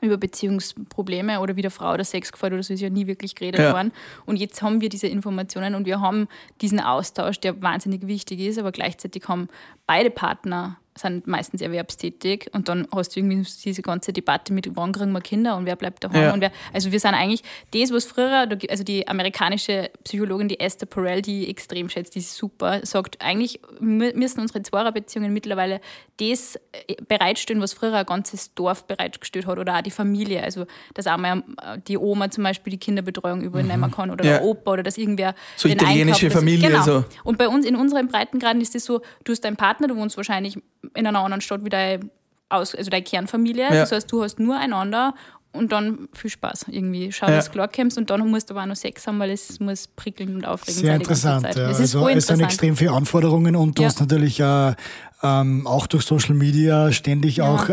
über Beziehungsprobleme oder wie der Frau oder Sex gefällt oder so ist ja nie wirklich geredet Ja. worden. Und jetzt haben wir diese Informationen und wir haben diesen Austausch, der wahnsinnig wichtig ist, aber gleichzeitig haben beide Partner sind meistens erwerbstätig und dann hast du irgendwie diese ganze Debatte mit, wann kriegen wir Kinder und wer bleibt daheim Ja. und wer, also wir sind eigentlich das, was früher, also die amerikanische Psychologin, die Esther Perel, die ich extrem schätzt, die ist super, sagt, eigentlich mü- müssen unsere Zweierbeziehungen mittlerweile das äh, bereitstellen, was früher ein ganzes Dorf bereitgestellt hat oder auch die Familie, also dass einmal äh, die Oma zum Beispiel die Kinderbetreuung übernehmen kann oder Ja. der Opa oder dass irgendwer So den italienische Einkauf- Familie, Genau. so. Und bei uns in unseren Breitengraden ist es so, du hast deinen Partner, du wohnst wahrscheinlich in einer anderen Stadt wie deine, Aus also deine Kernfamilie. Ja. Das heißt, du hast nur einander und dann viel Spaß irgendwie. Schau, Ja. dass du klarkommst und dann musst du aber auch noch Sex haben, weil es muss prickeln und aufregend Sehr sein ganze interessant. Ja. Das ist also es sind extrem viele Anforderungen und du Ja. hast natürlich äh, ähm, auch durch Social Media ständig auch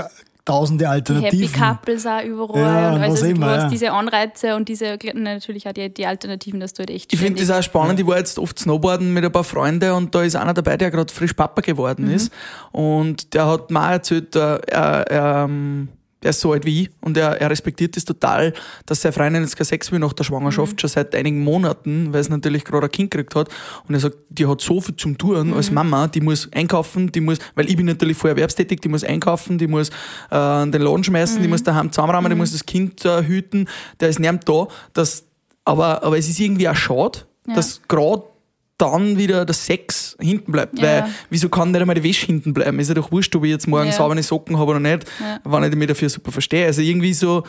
tausende die Happy Alternativen. Couples auch überall. Ja, und was also, immer, du hast ja. diese Anreize und diese natürlich auch die, die Alternativen, dass du halt echt Ich finde das auch spannend. Ich war jetzt oft Snowboarden mit ein paar Freunden und da ist einer dabei, der gerade frisch Papa geworden Mhm. ist. Und der hat mir auch erzählt, äh, er, er, ähm, er ist so alt wie ich und er, er respektiert das total, dass seine Freundin jetzt kein Sex will nach der Schwangerschaft, Mhm. schon seit einigen Monaten, weil sie natürlich gerade ein Kind gekriegt hat. Und er sagt, die hat so viel zum Tun Mhm. als Mama, die muss einkaufen, die muss, weil ich bin natürlich voll erwerbstätig, die muss einkaufen, die muss äh, den Laden schmeißen, Mhm. die muss daheim zusammenräumen, die muss das Kind äh, hüten, der ist nicht da. Das, aber, aber es ist irgendwie auch schade, Ja. dass gerade dann wieder der Sex hinten bleibt. Ja. Weil, wieso kann nicht einmal die Wäsche hinten bleiben? Ist ja doch wurscht, ob ich jetzt morgen Ja. saubere Socken habe oder nicht, Ja. wenn ich mich dafür super verstehe. Also irgendwie so,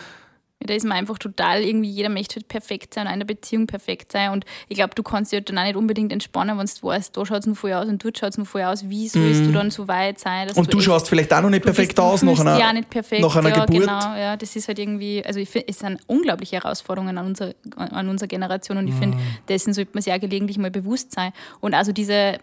da ist man einfach total, irgendwie jeder möchte halt perfekt sein, in der Beziehung perfekt sein. Und ich glaube, du kannst dich halt dann auch nicht unbedingt entspannen, wenn du weißt, da schaut es noch voll aus und dort schaut es noch voll aus. Wie sollst du dann so weit sein? Mhm. und du echt- schaust vielleicht auch noch nicht du perfekt bist- du aus nach einer, auch nicht perfekt. nach einer ja, Geburt. Genau, ja, das ist halt irgendwie, also ich finde, es sind unglaubliche Herausforderungen an, unser, an unserer Generation und ich finde, Mhm. dessen sollte man sich auch gelegentlich mal bewusst sein. Und also diese,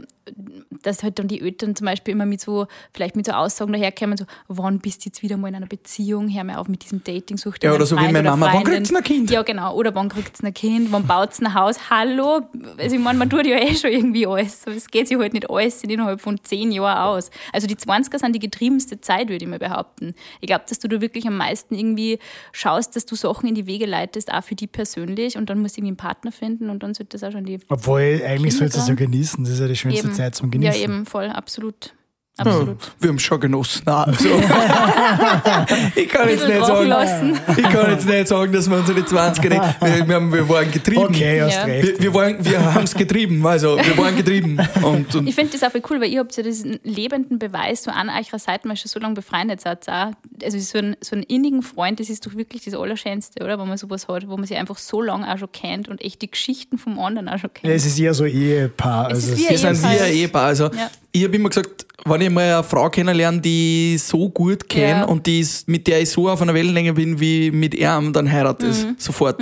dass halt dann die Eltern zum Beispiel immer mit so, vielleicht mit so Aussagen daherkommen, so, wann bist du jetzt wieder mal in einer Beziehung, hör mal auf mit diesem Dating, such dir Ja, oder so Freund meine oder Mama, wann Freundin. kriegt's ein Kind? Ja, genau, oder wann kriegt ein Kind, wann baut ein Haus, hallo, also ich meine, man tut ja eh schon irgendwie alles, es geht sich halt nicht alles innerhalb von zehn Jahren aus. Also die 20er sind die getriebenste Zeit, würde ich mal behaupten. Ich glaube, dass du da wirklich am meisten irgendwie schaust, dass du Sachen in die Wege leitest, auch für die persönlich und dann musst du irgendwie einen Partner finden und dann sollte das auch schon die Obwohl, eigentlich sollst du es ja genießen. Das ist ja die schönste eben, Zeit zum Genießen. Ja, eben, voll, absolut. Ja, Absolut. wir haben schon genossen. Also, ich kann jetzt nicht sagen, lassen. ich kann jetzt nicht sagen, dass wir unsere 20er nicht, wir, wir, haben, wir waren getrieben. Okay, hast Ja. recht. Wir, wir, waren, wir haben es getrieben, also wir waren getrieben. Und, und Ich finde das auch cool, weil ihr habt ja diesen lebenden Beweis so an eurer Seite, weil ihr schon so lange befreundet seid. Also so einen, so einen innigen Freund, das ist doch wirklich das Allerschönste, oder? Wenn man sowas hat, wo man sich einfach so lange auch schon kennt und echt die Geschichten vom anderen auch schon kennt. Ja, es ist eher so Ehepaar. Es Also ist wie wir sind wie Ehepaar. ein Ehepaar. Also, Ja. ich habe immer gesagt, wenn ich mal eine Frau kennenlerne, die ich so gut kenne Ja. und die ist, mit der ich so auf einer Wellenlänge bin wie mit ihm, dann heirate ich Mhm. sofort.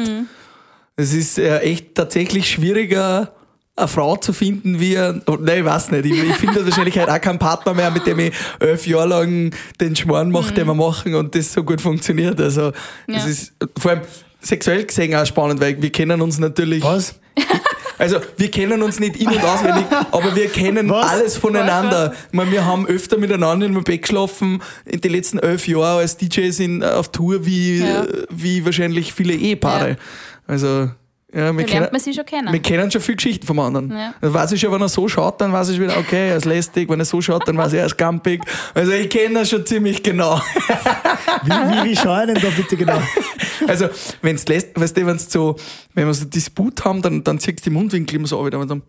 Es ist äh, echt tatsächlich schwieriger, eine Frau zu finden, wie ein, oh, nein, ich weiß nicht. Ich, ich finde wahrscheinlich halt auch keinen Partner mehr, mit dem ich elf Jahre lang den Schmarrn mache, den wir machen und das so gut funktioniert. Also, es Mhm. Ja. ist vor allem sexuell gesehen auch spannend, weil wir kennen uns natürlich. Was? Also wir kennen uns nicht in- und auswendig, aber wir kennen Was? alles voneinander. Was, Ich meine, wir haben öfter miteinander in einem Bett geschlafen in den letzten elf Jahren als DJs in, auf Tour wie, Ja. wie wahrscheinlich viele Ehepaare. Ja. Also ja, wir, Da kennen, lernt man sich schon kennen. wir kennen schon viele Geschichten vom anderen. Ja. Dann weiß ich schon, wenn er so schaut, dann weiß ich wieder, okay, er ist lästig. Wenn er so schaut, dann weiß ich, er ist gampig. Also ich kenne das schon ziemlich genau. Wie, wie, wie schaue ich denn da bitte genau? Also, wenn es lässt, weißt du, wenn's so, wenn wir so Disput haben, dann, dann ziehst du die Mundwinkel immer so an, wieder. Und dann,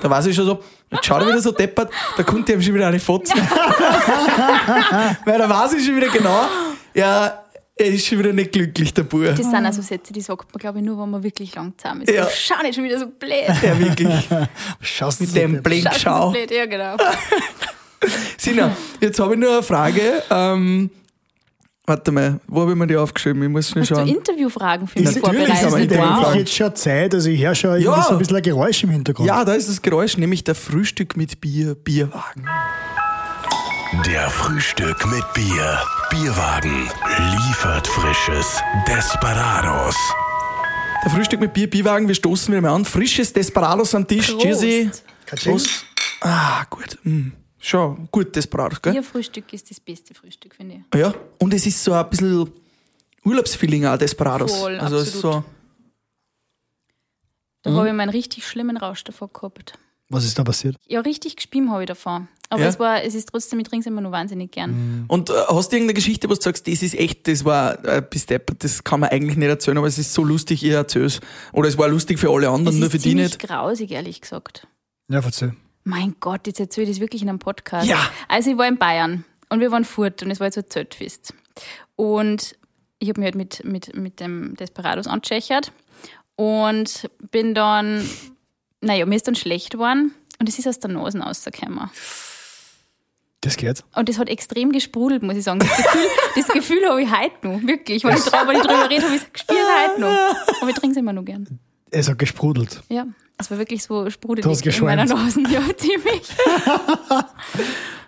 Da weiß ich schon so, jetzt schaut er wieder so deppert, da konnte ich ihm schon wieder eine fotzen. Weil da weiß ich schon wieder genau, ja, er ist schon wieder nicht glücklich, der Bub. Das sind also Sätze, die sagt man, glaube ich, nur, wenn man wirklich lang zusammen ist. Ja. Schau nicht schon wieder so blöd. Ja, wirklich. Schaust du Mit dem Blick Schau, so blöd. Ja, genau. Sina, jetzt habe ich nur eine Frage. Ähm, Warte mal, wo habe ich mir die aufgeschrieben? Ich muss schnell Hast du schauen. Interviewfragen für mich natürlich ist vorbereitet? nicht eigentlich Wow. jetzt schon Zeit, also ich höre schon Ja. so ein bisschen ein Geräusch im Hintergrund. Ja, da ist das Geräusch, nämlich der Frühstück mit Bier, Bierwagen. Der Frühstück mit Bier. Bierwagen liefert frisches Desperados. Der Frühstück mit Bier, Bierwagen, wir stoßen wieder mal an. Frisches Desperados am Tisch. Katsching. Prost. Ah, gut. Mm. Schon gut Desperados, gell? Bierfrühstück ist das beste Frühstück, finde ich. Ja. Und es ist so ein bisschen Urlaubsfeeling auch, Desperados. Voll, also es ist so, absolut. Da habe ich mal einen richtig schlimmen Rausch davor gehabt. Was ist da passiert? Ja, richtig gespielt habe ich davor. Aber Ja? es war, es ist trotzdem, ich trinke es immer nur wahnsinnig gern. Und äh, hast du irgendeine Geschichte, wo du sagst, das ist echt, das war äh, bis deppert, das kann man eigentlich nicht erzählen, aber es ist so lustig, ich erzähl's. Oder es war lustig für alle Es anderen, nur ist für die ziemlich nicht. grausig, ehrlich gesagt. Ja, erzähl. Mein Gott, jetzt erzähle ich das wirklich in einem Podcast. Ja. Also ich war in Bayern und wir waren fort und es war jetzt so ein Zeltfest. Und ich habe mich halt mit, mit, mit dem Desperados angeschächert und bin dann, naja, mir ist dann schlecht geworden und es ist aus der Nase rausgekommen. Das geht. Und das hat extrem gesprudelt, muss ich sagen. Das Gefühl, das Gefühl habe ich heute noch, wirklich. Wenn ich, drüber- wenn ich drüber rede, habe ich es gespürt heute noch. Aber ich trinke es immer noch gern. Es hat gesprudelt. Ja, es war wirklich so sprudelig in meiner. Nase. Ja, ziemlich.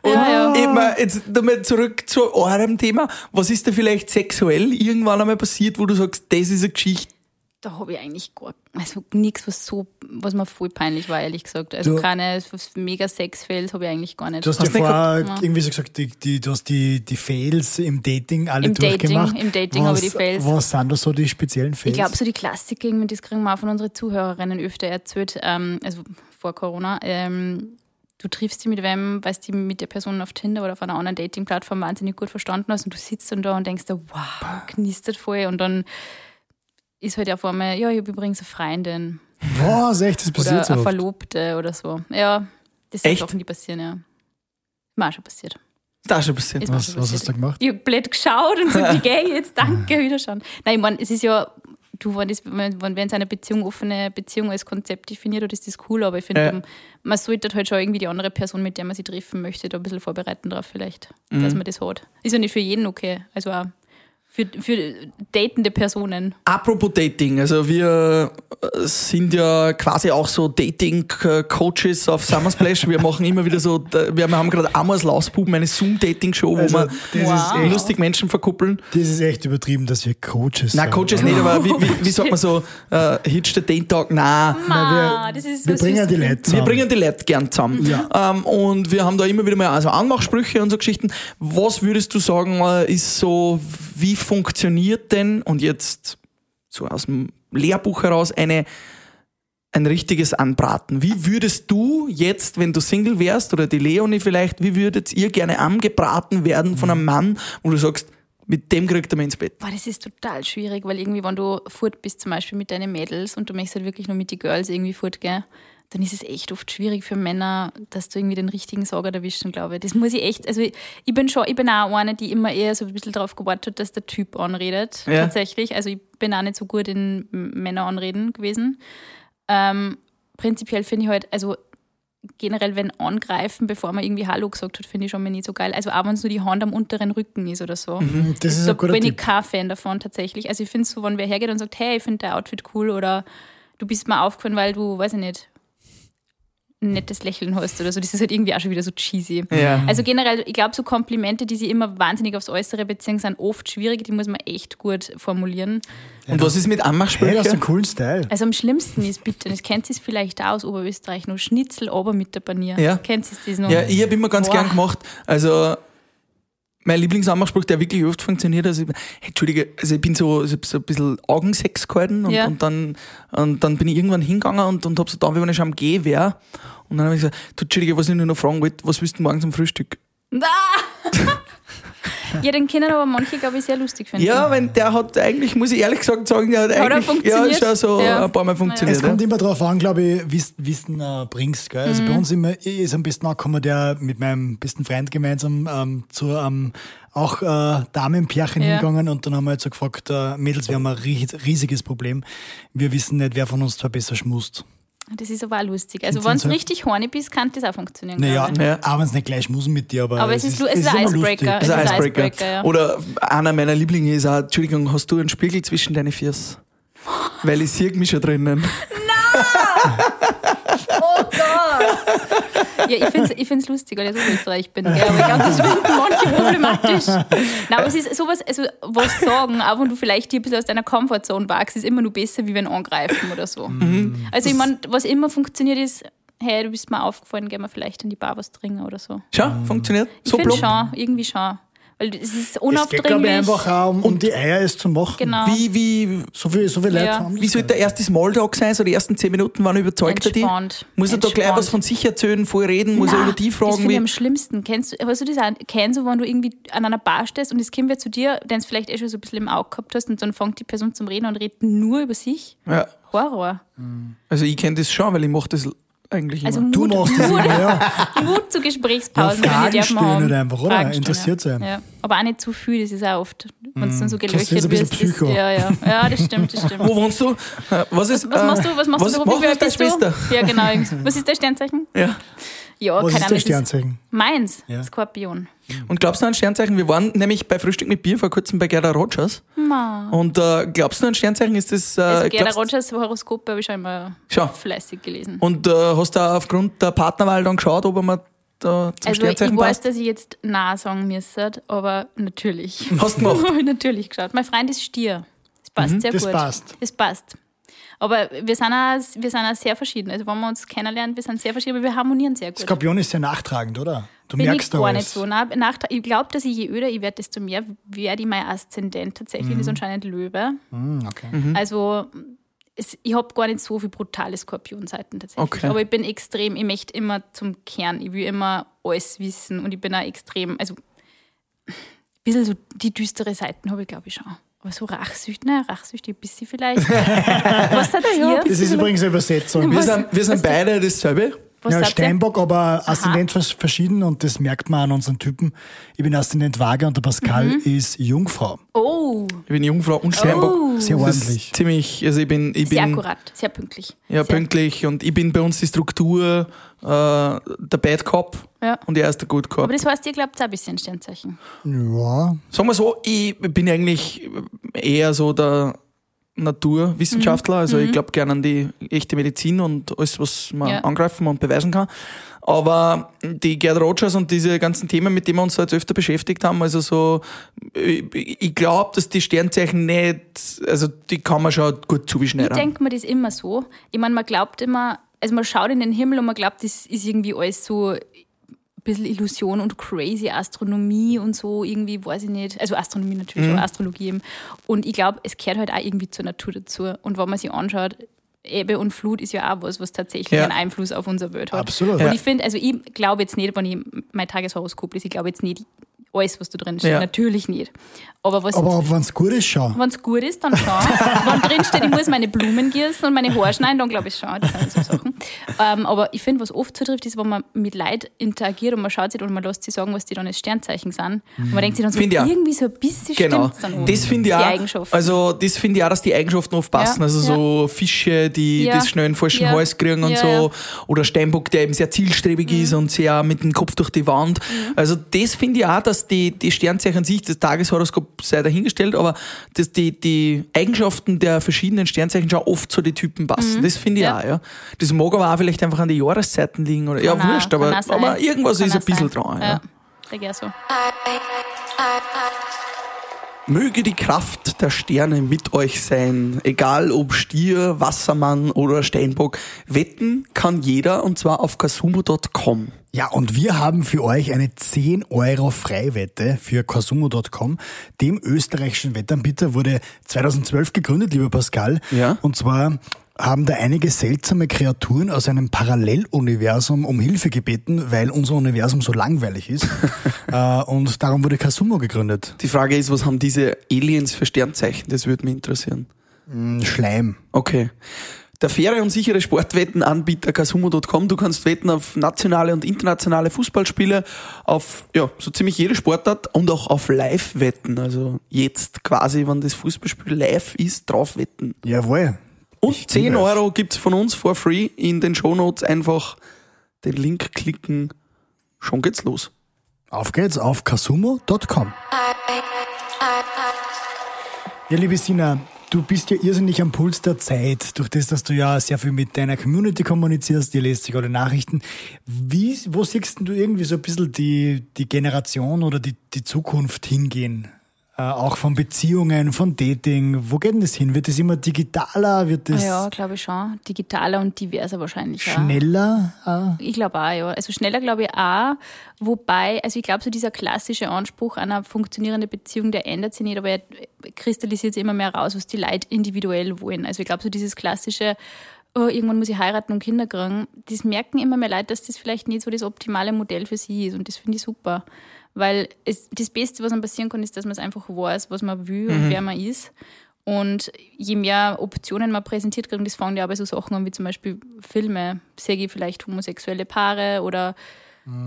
Und ja, ja. eben, äh, jetzt nochmal zurück zu eurem Thema. Was ist da vielleicht sexuell irgendwann einmal passiert, wo du sagst, das ist eine Geschichte? Da habe ich eigentlich gar, also nichts, was so, was mir voll peinlich war, ehrlich gesagt. Also Du- keine mega Sexfails habe ich eigentlich gar nicht. Du hast, Hast ja vorher gehabt? irgendwie so gesagt, die, die, du hast die, die Fails im Dating alle Im Dating, durchgemacht. im Dating habe ich die Fails. Was sind da so die speziellen Fails? Ich glaube, so die Klassiker, irgendwie, das kriegen wir auch von unseren Zuhörerinnen öfter erzählt, ähm, also vor Corona. Ähm, du triffst dich mit wem, weil du mit der Person auf Tinder oder auf einer anderen Dating-Plattform wahnsinnig gut verstanden hast und du sitzt dann da und denkst dir, wow, knistert voll und dann ist halt auf einmal, ja, ich habe übrigens eine Freundin Was, echt, das oder passiert so eine oft. Verlobte oder so. Ja, das sind Echt? Sachen, die passieren, ja. Mir auch schon passiert. Da ist schon passiert. Ist mir Was, schon was hast du gemacht? Ich habe blöd geschaut und so, wie gehe ich jetzt, danke, wiederschauen. Nein, ich meine, es ist ja, du, wenn, das, wenn, wenn es eine Beziehung, offene Beziehung als Konzept definiert hat, ist das cool, aber ich finde, Ja. man- man sollte halt schon irgendwie die andere Person, mit der man sich treffen möchte, da ein bisschen vorbereiten drauf vielleicht, dass man das hat. Ist ja nicht für jeden okay, also auch für, für datende Personen. Apropos Dating, also wir äh, sind ja quasi auch so Dating-Coaches auf Summer Splash. Wir machen immer wieder so, wir haben gerade Amos Lausbuben, eine Zoom-Dating-Show, wo Also, wir das, Wow. lustig Menschen verkuppeln. das ist echt übertrieben, dass wir Coaches Na, sind. Coaches nicht, aber wie, wie, wie sagt man so, äh, hitch the Date Talk? Nein. So Wir bringen die Leute Wir zusammen. bringen die Leute gern zusammen. Ähm, und wir haben da immer wieder mal also Anmachsprüche und so Geschichten. Was würdest du sagen, äh, ist so, wie funktioniert denn, und jetzt so aus dem Lehrbuch heraus, eine, ein richtiges Anbraten? Wie würdest du jetzt, wenn du Single wärst, oder die Leonie vielleicht, wie würdet ihr gerne angebraten werden von einem Mann, wo du sagst, mit dem kriegt er mir ins Bett? Boah, das ist total schwierig, weil irgendwie, wenn du fort bist, zum Beispiel mit deinen Mädels und du möchtest halt wirklich nur mit den Girls irgendwie fortgehen, dann ist es echt oft schwierig für Männer, dass du irgendwie den richtigen Sauger erwischen, glaube ich. Das muss ich echt, also ich, ich bin schon, ich bin auch eine, die immer eher so ein bisschen darauf gewartet hat, dass der Typ anredet, Ja. tatsächlich. Also ich bin auch nicht so gut in Männer anreden gewesen. Ähm, prinzipiell finde ich halt, also generell, wenn angreifen, bevor man irgendwie Hallo gesagt hat, finde ich schon mal nicht so geil. Also auch wenn es nur die Hand am unteren Rücken ist oder so Das ist da ein guter bin ich kein Fan davon tatsächlich. Also ich finde so, wenn wer hergeht und sagt, hey, ich finde dein Outfit cool oder du bist mir aufgefallen, weil du, weiß ich nicht, nettes Lächeln hast oder so, das ist halt irgendwie auch schon wieder so cheesy. Ja. Also generell, ich glaube, so Komplimente, die sich immer wahnsinnig aufs Äußere beziehen, sind oft schwierig, die muss man echt gut formulieren. Und was ist mit Hey, du hast Anmachsprüchen? einen coolen Style. Also am schlimmsten ist bitte, das kennt ihr vielleicht auch aus Oberösterreich noch, Schnitzel aber mit der Panier. Ja. Kennt ihr das noch? Ja, ich habe immer ganz Boah. gern gemacht. Also mein Lieblingsanmachspruch, der wirklich oft funktioniert, also ich, hey, Entschuldige, also ich bin so, ich so ein bisschen Augensex gehalten und, Ja. und, dann, und dann bin ich irgendwann hingegangen und, und hab so da, wie wenn ich schon am Gehen wäre. Und dann habe ich gesagt, du, Entschuldige, was ich nur noch fragen wollte, was willst du morgen zum Frühstück? ja, den können aber manche, glaube ich, sehr lustig finden. Ja, wenn der hat eigentlich, muss ich ehrlich gesagt sagen, der hat Hat eigentlich ja, funktioniert? schon so Ja. ein paar Mal funktioniert. Es kommt immer darauf an, glaube ich, wie es äh, bringst. Gell? Also Mhm. bei uns immer, ist am besten angekommen, der mit meinem besten Freund gemeinsam ähm, zu einem auch äh, Damenpärchen Ja. hingegangen und dann haben wir halt so gefragt, äh, Mädels, wir haben ein ries- riesiges Problem. Wir wissen nicht, wer von uns zwei besser schmust. Das ist aber auch lustig. Also, wenn du richtig horny bist, kann das auch funktionieren. Naja. Ja. auch wenn es nicht gleich muss mit dir, aber, Aber es ist es ist ein Icebreaker. lustig. Das ist ein. Icebreaker, ja. Oder einer meiner Lieblinge ist auch, Entschuldigung, hast du einen Spiegel zwischen deine Füße? Weil ich sehe mich schon drinnen. Oh Gott! ja, ich finde es ich find's lustig, weil ich aus Österreich bin. Gell? Aber ich glaube, das finden manche problematisch. Nein, aber es ist sowas, also was sagen, auch wenn du vielleicht dir ein bisschen aus deiner Komfortzone wachst, ist immer nur besser, wie wenn angreifen oder so. Mhm. Also ich meine, was immer funktioniert ist, hey, du bist mir aufgefallen, gehen wir vielleicht in die Bar was trinken oder so. Schau, funktioniert. Ich So finde schon, irgendwie schon. Weil es ist Es geht, glaube ich, unaufdringlich. einfach auch um, um die Eier es zu machen. Genau. Wie, wie, So viel, so viel Leute Ja. haben wie soll der erste Smalltalk sein? So die ersten zehn Minuten, wann überzeugt er die? Entspannt. Muss er da gleich was von sich erzählen, voll reden? Muss er Na, über die Das fragen? finde ich Wie? am schlimmsten. Kennst du, hast du das auch? Kennst du, wenn du irgendwie an einer Bar stehst und das Kind wird zu dir, den es vielleicht eh schon so ein bisschen im Auge gehabt hast und dann fängt die Person zum Reden und redet nur über sich? Ja. Horror. Also ich kenne das schon, weil ich mache das eigentlich immer. Also Du Mut, machst das Mut, immer, ja. Mut zu Gesprächspausen. Ja, Fragen stellen haben. halt einfach, oder? Fragen Interessiert sein. Ja. Aber auch nicht zu viel, das ist auch oft, wenn es dann so Das gelöchert ist ein bisschen wirst. Das, ja, ja. ja, das stimmt, das stimmt. Wo wohnst du? Äh, Was ist? Was machst du? Was machst was du? machst beruflich? Bist du? Schwester? Ja, genau. Was ist dein Sternzeichen? Ja. Ja, Was keine ist Ahnung. Sternzeichen? Meins, Ja. Skorpion. Und glaubst du an Sternzeichen? Wir waren nämlich bei Frühstück mit Bier vor kurzem bei Gerda Rogers. Ma. Und äh, glaubst du an Sternzeichen? Ist das. Äh, Also Gerda Rogers Horoskope habe ich schon immer Schau. fleißig gelesen. Und äh, hast du aufgrund der Partnerwahl dann geschaut, ob er mal da zum Also ich Sternzeichen weiß, passt? dass ich jetzt nah sagen müsste, aber natürlich. Hast du gemacht? Ich natürlich geschaut. Mein Freund ist Stier. Das passt sehr das gut. passt. Das passt. Aber wir sind, auch, wir sind auch sehr verschieden. Also wenn man uns kennenlernt, wir sind sehr verschieden, aber wir harmonieren sehr gut. Skorpion ist sehr nachtragend, oder? Du Bin merkst ich gar nicht so. Nein, nach, ich glaube, dass ich je öder ich werde, desto mehr werde ich mein Aszendent. Tatsächlich Mhm. ist anscheinend Löwe. Hm, okay. Also es, ich habe gar nicht so viele brutale Skorpionseiten tatsächlich. Okay. Aber ich bin extrem, ich möchte immer zum Kern. Ich will immer alles wissen und ich bin auch extrem, also ein bisschen so die düstere Seiten habe ich glaube ich schon. Aber so rachsüchtig, naja, rachsüchtig ein bisschen vielleicht. Was seid ihr? Das ist übrigens eine Übersetzung. Wir sind, wir sind beide dasselbe. Was ja, ihr? Steinbock, aber Aszendent vers- verschieden und das merkt man an unseren Typen. Ich bin Aszendent Waage und der Pascal Mhm. ist Jungfrau. Oh, Ich bin Jungfrau und Steinbock. oh. Sehr Das ordentlich. ist ziemlich, also ich bin, ich Sehr bin akkurat, sehr pünktlich. ja, sehr, pünktlich und ich bin bei uns die Struktur, äh, der Bad Cop Ja. und er ist der Good Cop. Aber das heißt, ihr glaubt auch ein bisschen Sternzeichen. Ja, Sagen wir so, ich bin eigentlich eher so der Naturwissenschaftler, also ich glaube gerne an die echte Medizin und alles, was man Ja. angreifen und beweisen kann. Aber die Gerd Rogers und diese ganzen Themen, mit denen wir uns jetzt öfter beschäftigt haben, also so, ich, ich glaube, dass die Sternzeichen nicht, also die kann man schon gut Ich zuschneiden. denke mir das immer so. Ich meine, man glaubt immer, also man schaut in den Himmel und man glaubt, das ist irgendwie alles so bisschen Illusion und crazy Astronomie und so, irgendwie, weiß ich nicht. Also Astronomie natürlich, aber Astrologie eben. Und ich glaube, es gehört halt auch irgendwie zur Natur dazu. Und wenn man sich anschaut, Ebbe und Flut ist ja auch was, was tatsächlich Ja. einen Einfluss auf unsere Welt hat. Absolut. Und Ja. ich finde, also ich glaube jetzt nicht, wenn ich mein Tageshoroskop lese, ich glaube jetzt nicht alles, was da drin steht. Ja. Natürlich nicht. Aber was aber wenn es gut ist, schon. wenn es gut ist, dann schon. Wenn drin steht, ich muss meine Blumen gießen und meine Haare schneiden, dann glaube ich schon. Das sind so Sachen. Ähm, aber ich finde, was oft zutrifft, ist, wenn man mit Leid interagiert und man schaut sich und man lässt sie sagen, was die dann als Sternzeichen sind. Und man denkt sich dann so, irgendwie so ein bisschen Genau. stimmt's dann auch. Das finde ich Die auch. Eigenschaften. Also, das finde ich auch, dass die Eigenschaften oft passen. Ja, Also so Fische, die Ja. das schnell einen falschen Ja. Hals kriegen und Ja, so. ja. Mhm. Oder Steinbock, der eben sehr zielstrebig ist und sehr mit dem Kopf durch die Wand. Also, das finde ich auch, dass die, die Sternzeichen an sich, das Tageshoroskop sei dahingestellt, aber dass die, die Eigenschaften der verschiedenen Sternzeichen schon oft zu den Typen passen. Das finde ich Mhm. Ja. auch, ja. Das mag aber auch vielleicht einfach an den Jahreszeiten liegen. Oder, ja, Kann auch- wurscht, aber, aber irgendwas Kann ist ein bisschen sein. dran. Ja. Ja, auch so. Möge die Kraft der Sterne mit euch sein, egal ob Stier, Wassermann oder Steinbock. Wetten kann jeder und zwar auf kasumo.com. Ja, und wir haben für euch eine 10 Euro Freiwette für Consumo.com. Dem österreichischen Wettanbieter wurde 2012 gegründet, lieber Pascal. Ja. Und zwar haben da einige seltsame Kreaturen aus einem Paralleluniversum um Hilfe gebeten, weil unser Universum so langweilig ist. äh, und darum wurde Casumo gegründet. Die Frage ist, was haben diese Aliens für Sternzeichen? Das würde mich interessieren. Ein Schleim. Okay. Der faire und sichere Sportwettenanbieter Kasumo.com. Du kannst wetten auf nationale und internationale Fußballspiele, auf ja, so ziemlich jede Sportart und auch auf Live-Wetten. Also jetzt quasi, wenn das Fußballspiel live ist, drauf wetten. Jawohl. Und 10 liebe es. Euro gibt's von uns for free in den Shownotes. Einfach den Link klicken. Schon geht's los. Auf geht's auf kasumo.com. Ja, liebe Sina, du bist ja irrsinnig am Puls der Zeit, durch das, dass du ja sehr viel mit deiner Community kommunizierst, ihr lest sich alle Nachrichten. Wie, wo siehst du irgendwie so ein bisschen die, die Generation oder die, die Zukunft hingehen? Äh, auch von Beziehungen, von Dating. Wo geht denn das hin? Wird das immer digitaler? Wird das Ja, glaube ich schon. Digitaler und diverser wahrscheinlich. Schneller? Äh, Ich glaube auch, ja. Also schneller glaube ich auch. Wobei, also ich glaube, so dieser klassische Anspruch einer funktionierenden Beziehung, der ändert sich nicht, aber er kristallisiert sich immer mehr raus, was die Leute individuell wollen. Also ich glaube, so dieses klassische, oh, irgendwann muss ich heiraten und Kinder kriegen, das merken immer mehr Leute, dass das vielleicht nicht so das optimale Modell für sie ist. Und das finde ich super. Weil es, das Beste, was einem passieren kann, ist, dass man es einfach weiß, was man will und wer man ist. Und je mehr Optionen man präsentiert kriegt, das fangen ja auch bei so Sachen an, wie zum Beispiel Filme, sehe ich vielleicht homosexuelle Paare oder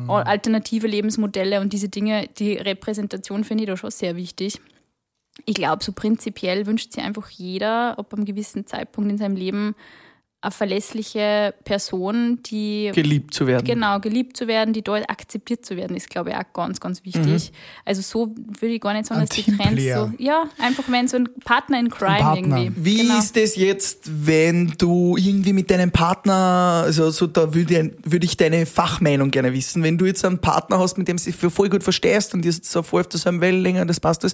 alternative Lebensmodelle und diese Dinge, die Repräsentation finde ich da schon sehr wichtig. Ich glaube, so prinzipiell wünscht sich einfach jeder, ab einem gewissen Zeitpunkt in seinem Leben, eine verlässliche Person, die Geliebt zu werden. genau geliebt zu werden, die dort akzeptiert zu werden, ist, glaube ich, auch ganz, ganz wichtig. Also so würde ich gar nicht sagen, dass die Trends so, ja, einfach wenn so ein Partner in Crime Partner. irgendwie. Wie genau. ist das jetzt, wenn du irgendwie mit deinem Partner, also so, da würde ich, würde ich deine Fachmeinung gerne wissen, wenn du jetzt einen Partner hast, mit dem du dich für voll gut verstehst und ihr seid so voll auf derselben Wellenlänge, das passt das,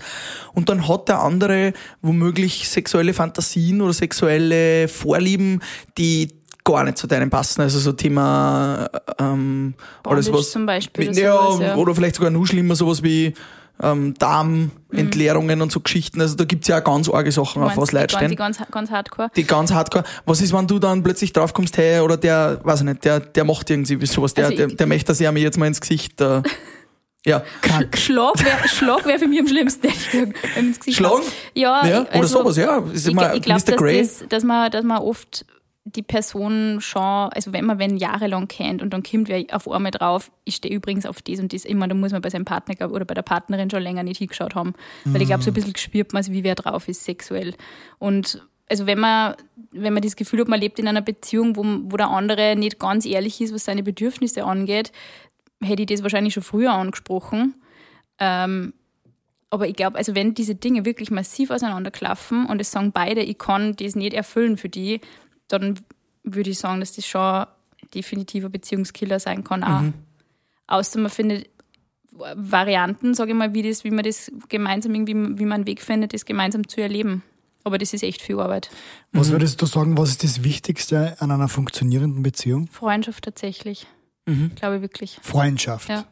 und dann hat der andere womöglich sexuelle Fantasien oder sexuelle Vorlieben, die gar nicht zu deinem passen, also so Thema ähm, alles was zum Beispiel oder ja, sowas, ja. oder vielleicht sogar noch schlimmer sowas wie ähm, Darmentleerungen und so Geschichten. Also da gibt's ja auch ganz arge Sachen, auf was Leute stehen die ganz, ganz hardcore. die ganz hardcore. Was ist, wenn du dann plötzlich draufkommst, hey, oder der, weiß ich nicht, der, der macht irgendwie sowas, der, Also der, der möchte, dass er mir jetzt mal ins Gesicht, äh, ja. Kack. Schlag wäre Schlag wär für mich am schlimmsten. wenn man ins Gesicht Schlagen? Ja, Ja, oder sowas, ja. Ist Ich, immer ich glaube, dass, das, dass, man, dass man oft die Person schon, also wenn man wenn jahrelang kennt und dann kommt wer auf einmal drauf, ich stehe übrigens auf das und das, immer, da muss man bei seinem Partner oder bei der Partnerin schon länger nicht hingeschaut haben. Weil ich glaube, so ein bisschen gespürt man, wie wer drauf ist, sexuell. Und also wenn man, wenn man das Gefühl hat, man lebt in einer Beziehung, wo, wo der andere nicht ganz ehrlich ist, was seine Bedürfnisse angeht, hätte ich das wahrscheinlich schon früher angesprochen. Ähm, aber ich glaube, also wenn diese Dinge wirklich massiv auseinanderklaffen und es sagen beide, ich kann das nicht erfüllen für die, dann würde ich sagen, dass das schon definitiver Beziehungskiller sein kann. Auch. Außer man findet Varianten, sage ich mal, wie, das, wie man das gemeinsam irgendwie, wie man einen Weg findet, das gemeinsam zu erleben. Aber das ist echt viel Arbeit. Was würdest du sagen, was ist das Wichtigste an einer funktionierenden Beziehung? Freundschaft tatsächlich. Glaube ich wirklich. Freundschaft. Ja.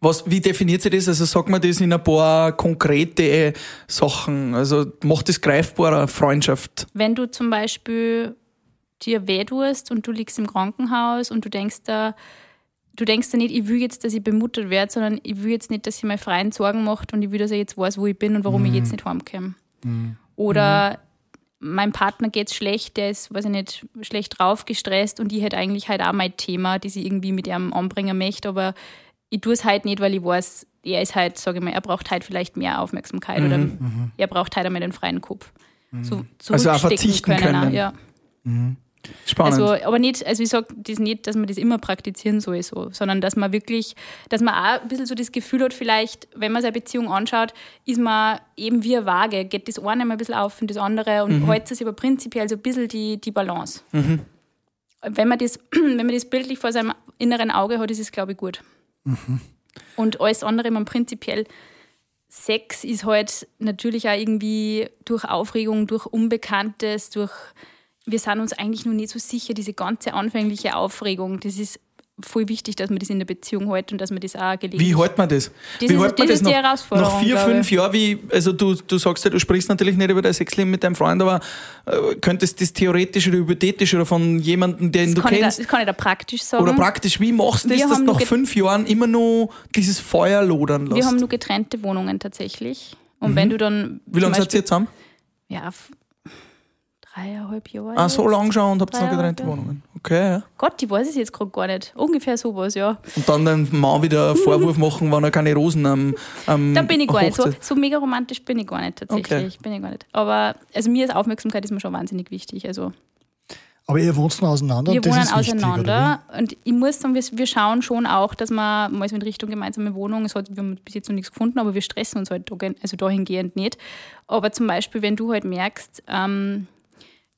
Was, wie definiert sich das? Also sagt man das in ein paar konkrete Sachen? Also macht das greifbarer, Freundschaft? Wenn du zum Beispiel dir weh tust und du liegst im Krankenhaus und du denkst da, du denkst da nicht, ich will jetzt, dass ich bemuttert werde, sondern ich will jetzt nicht, dass sie mir freien Sorgen macht und ich will, dass er jetzt weiß, wo ich bin und warum ich jetzt nicht heimkomme. Oder meinem Partner geht's schlecht, der ist, weiß ich nicht, schlecht drauf, gestresst und ich hätte eigentlich halt auch mein Thema, das ich irgendwie mit ihm anbringen möchte, aber ich tue es halt nicht, weil ich weiß, er ist halt, sage ich mal, er braucht halt vielleicht mehr Aufmerksamkeit oder er braucht halt einmal den freien Kopf. So Also auch verzichten können. Ja. Spannend. Also, aber nicht, also ich sage das nicht, dass man das immer praktizieren soll, so, sondern dass man wirklich, dass man auch ein bisschen so das Gefühl hat, vielleicht, wenn man seine Beziehung anschaut, ist man eben wie eine Waage, geht das eine mal ein bisschen auf und das andere und hält sich aber prinzipiell so ein bisschen die, die Balance. Wenn, man das, wenn man das bildlich vor seinem inneren Auge hat, ist es, glaube ich, gut. Und alles andere, man prinzipiell Sex ist halt natürlich auch irgendwie durch Aufregung, durch Unbekanntes, durch wir sind uns eigentlich noch nicht so sicher, diese ganze anfängliche Aufregung, das ist voll wichtig, dass man das in der Beziehung hält und dass man das auch gelegentlich... Wie hält man das? Das wie ist- hält man das ist die nach, Herausforderung, Nach vier, fünf. Jahren, wie, also du, du sagst ja, du sprichst natürlich nicht über dein Sexleben mit deinem Freund, aber äh, könntest das theoretisch oder hypothetisch oder von jemandem, den das, du ich da, kennst, das kann ich da praktisch sagen. oder praktisch, wie machst du das, dass nur nach fünf Jahren immer noch dieses Feuer lodern lässt? wir haben nur getrennte Wohnungen tatsächlich. Und wenn du dann... Mhm. wie lange seid ihr zusammen? Ja, dreieinhalb Jahre. Ah, so jetzt. lang schon und habt ihr noch getrennte. Wohnungen. Okay, ja. Gott, die weiß es jetzt gerade gar nicht. Ungefähr sowas, ja. Und dann dem Mann wieder einen Vorwurf machen, wenn er keine Rosen am, am Da bin ich gar nicht. So, Hochzeit- so mega romantisch bin ich gar nicht tatsächlich. Okay. Bin ich gar nicht. Aber also mir ist Aufmerksamkeit ist mir schon wahnsinnig wichtig. Also Aber ihr wohnt noch auseinander wir und das wohnen ist wichtig, auseinander und ich muss sagen, wir, wir schauen schon auch, dass wir mal so in Richtung gemeinsame Wohnung, es hat, wir haben bis jetzt noch nichts gefunden, aber wir stressen uns halt also dahingehend nicht. Aber zum Beispiel, wenn du halt merkst, ähm,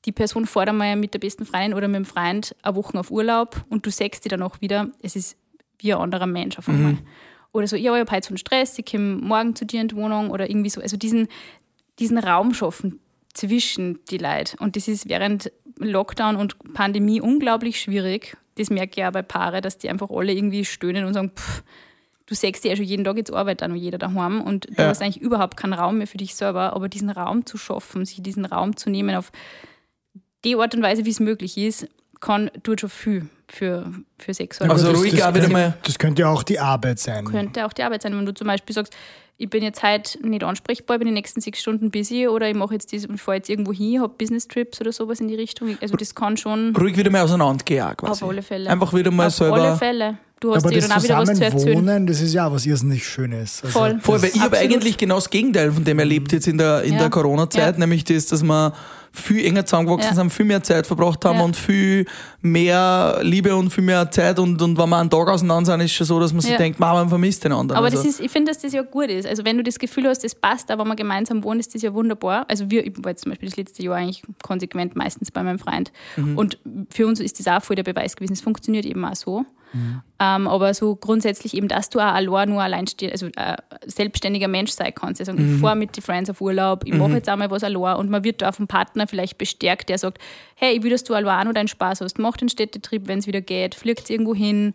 die Person fährt einmal mit der besten Freundin oder mit dem Freund eine Woche auf Urlaub und du sagst dir dann auch wieder, es ist wie ein anderer Mensch auf einmal. Oder so, ja, ich habe heute so einen Stress, ich komme morgen zu dir in die Wohnung oder irgendwie so. Also diesen, diesen Raum schaffen zwischen die Leute. Und das ist während Lockdown und Pandemie unglaublich schwierig. Das merke ich auch bei Paare, dass die einfach alle irgendwie stöhnen und sagen, pff, du sagst dir ja schon jeden Tag jetzt arbeitet auch noch jeder daheim und du Ja. hast eigentlich überhaupt keinen Raum mehr für dich selber, aber diesen Raum zu schaffen, sich diesen Raum zu nehmen auf die Art und Weise, wie es möglich ist, kann, tut schon viel für, für Sexualität. Also das, ruhig das könnte, mal- Das könnte ja auch die Arbeit sein. könnte auch die Arbeit sein. Wenn du zum Beispiel sagst, ich bin jetzt heute nicht ansprechbar, ich bin die nächsten sechs Stunden busy oder ich mache jetzt das und fahre jetzt irgendwo hin, habe Business Trips oder sowas in die Richtung. Also das kann schon Ruhig wieder mal auseinandergehen auch quasi. auf alle Fälle. Einfach wieder mal auf selber. alle Fälle. Du hast Aber dir das dann auch wieder was zu erzählen. Zusammenwohnen, das ist ja auch was irrsinnig Schönes. Also Voll. Voll, weil ich habe eigentlich genau das Gegenteil von dem erlebt jetzt in der, in Ja. der Corona-Zeit, Ja. nämlich das, dass wir viel enger zusammengewachsen Ja. sind, viel mehr Zeit verbracht haben Ja. und viel mehr Liebe und viel mehr Zeit und, und wenn wir einen Tag auseinander sind, ist schon so, dass man sich Ja. denkt, man, man vermisst den anderen. Aber also, das ist, ich finde, dass das ja gut ist. Also wenn du das Gefühl hast, das passt, aber wenn man gemeinsam wohnt, ist das ja wunderbar. Also wir, ich war jetzt zum Beispiel das letzte Jahr eigentlich konsequent meistens bei meinem Freund. Mhm. Und für uns ist das auch voll der Beweis gewesen. Es funktioniert eben auch so. Ähm, aber so grundsätzlich eben, dass du auch allein nur allein also äh, selbstständiger Mensch sein kannst. Also Mhm. ich fahre mit den Friends auf Urlaub, ich mache jetzt einmal was allein und man wird da vom Partner vielleicht bestärkt, der sagt, hey, ich will, dass du allein nur deinen Spaß hast, mach den Städtetrip, wenn es wieder geht, fliegt irgendwo hin,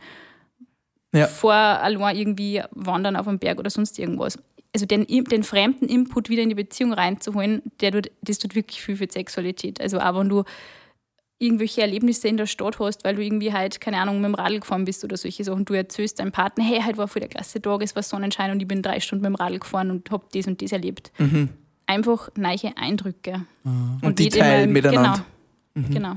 Ja. vor allein irgendwie wandern auf einem Berg oder sonst irgendwas. Also den, den fremden Input wieder in die Beziehung reinzuholen, der tut, das tut wirklich viel für die Sexualität. Also auch wenn du irgendwelche Erlebnisse in der Stadt hast, weil du irgendwie halt, keine Ahnung, mit dem Radl gefahren bist oder solche Sachen. Du erzählst deinem Partner, hey, heute war voll der klasse Tag, es war Sonnenschein und ich bin drei Stunden mit dem Radl gefahren und hab das und das erlebt. Einfach neue Eindrücke. Und die nicht immer- teilen miteinander. Genau. genau.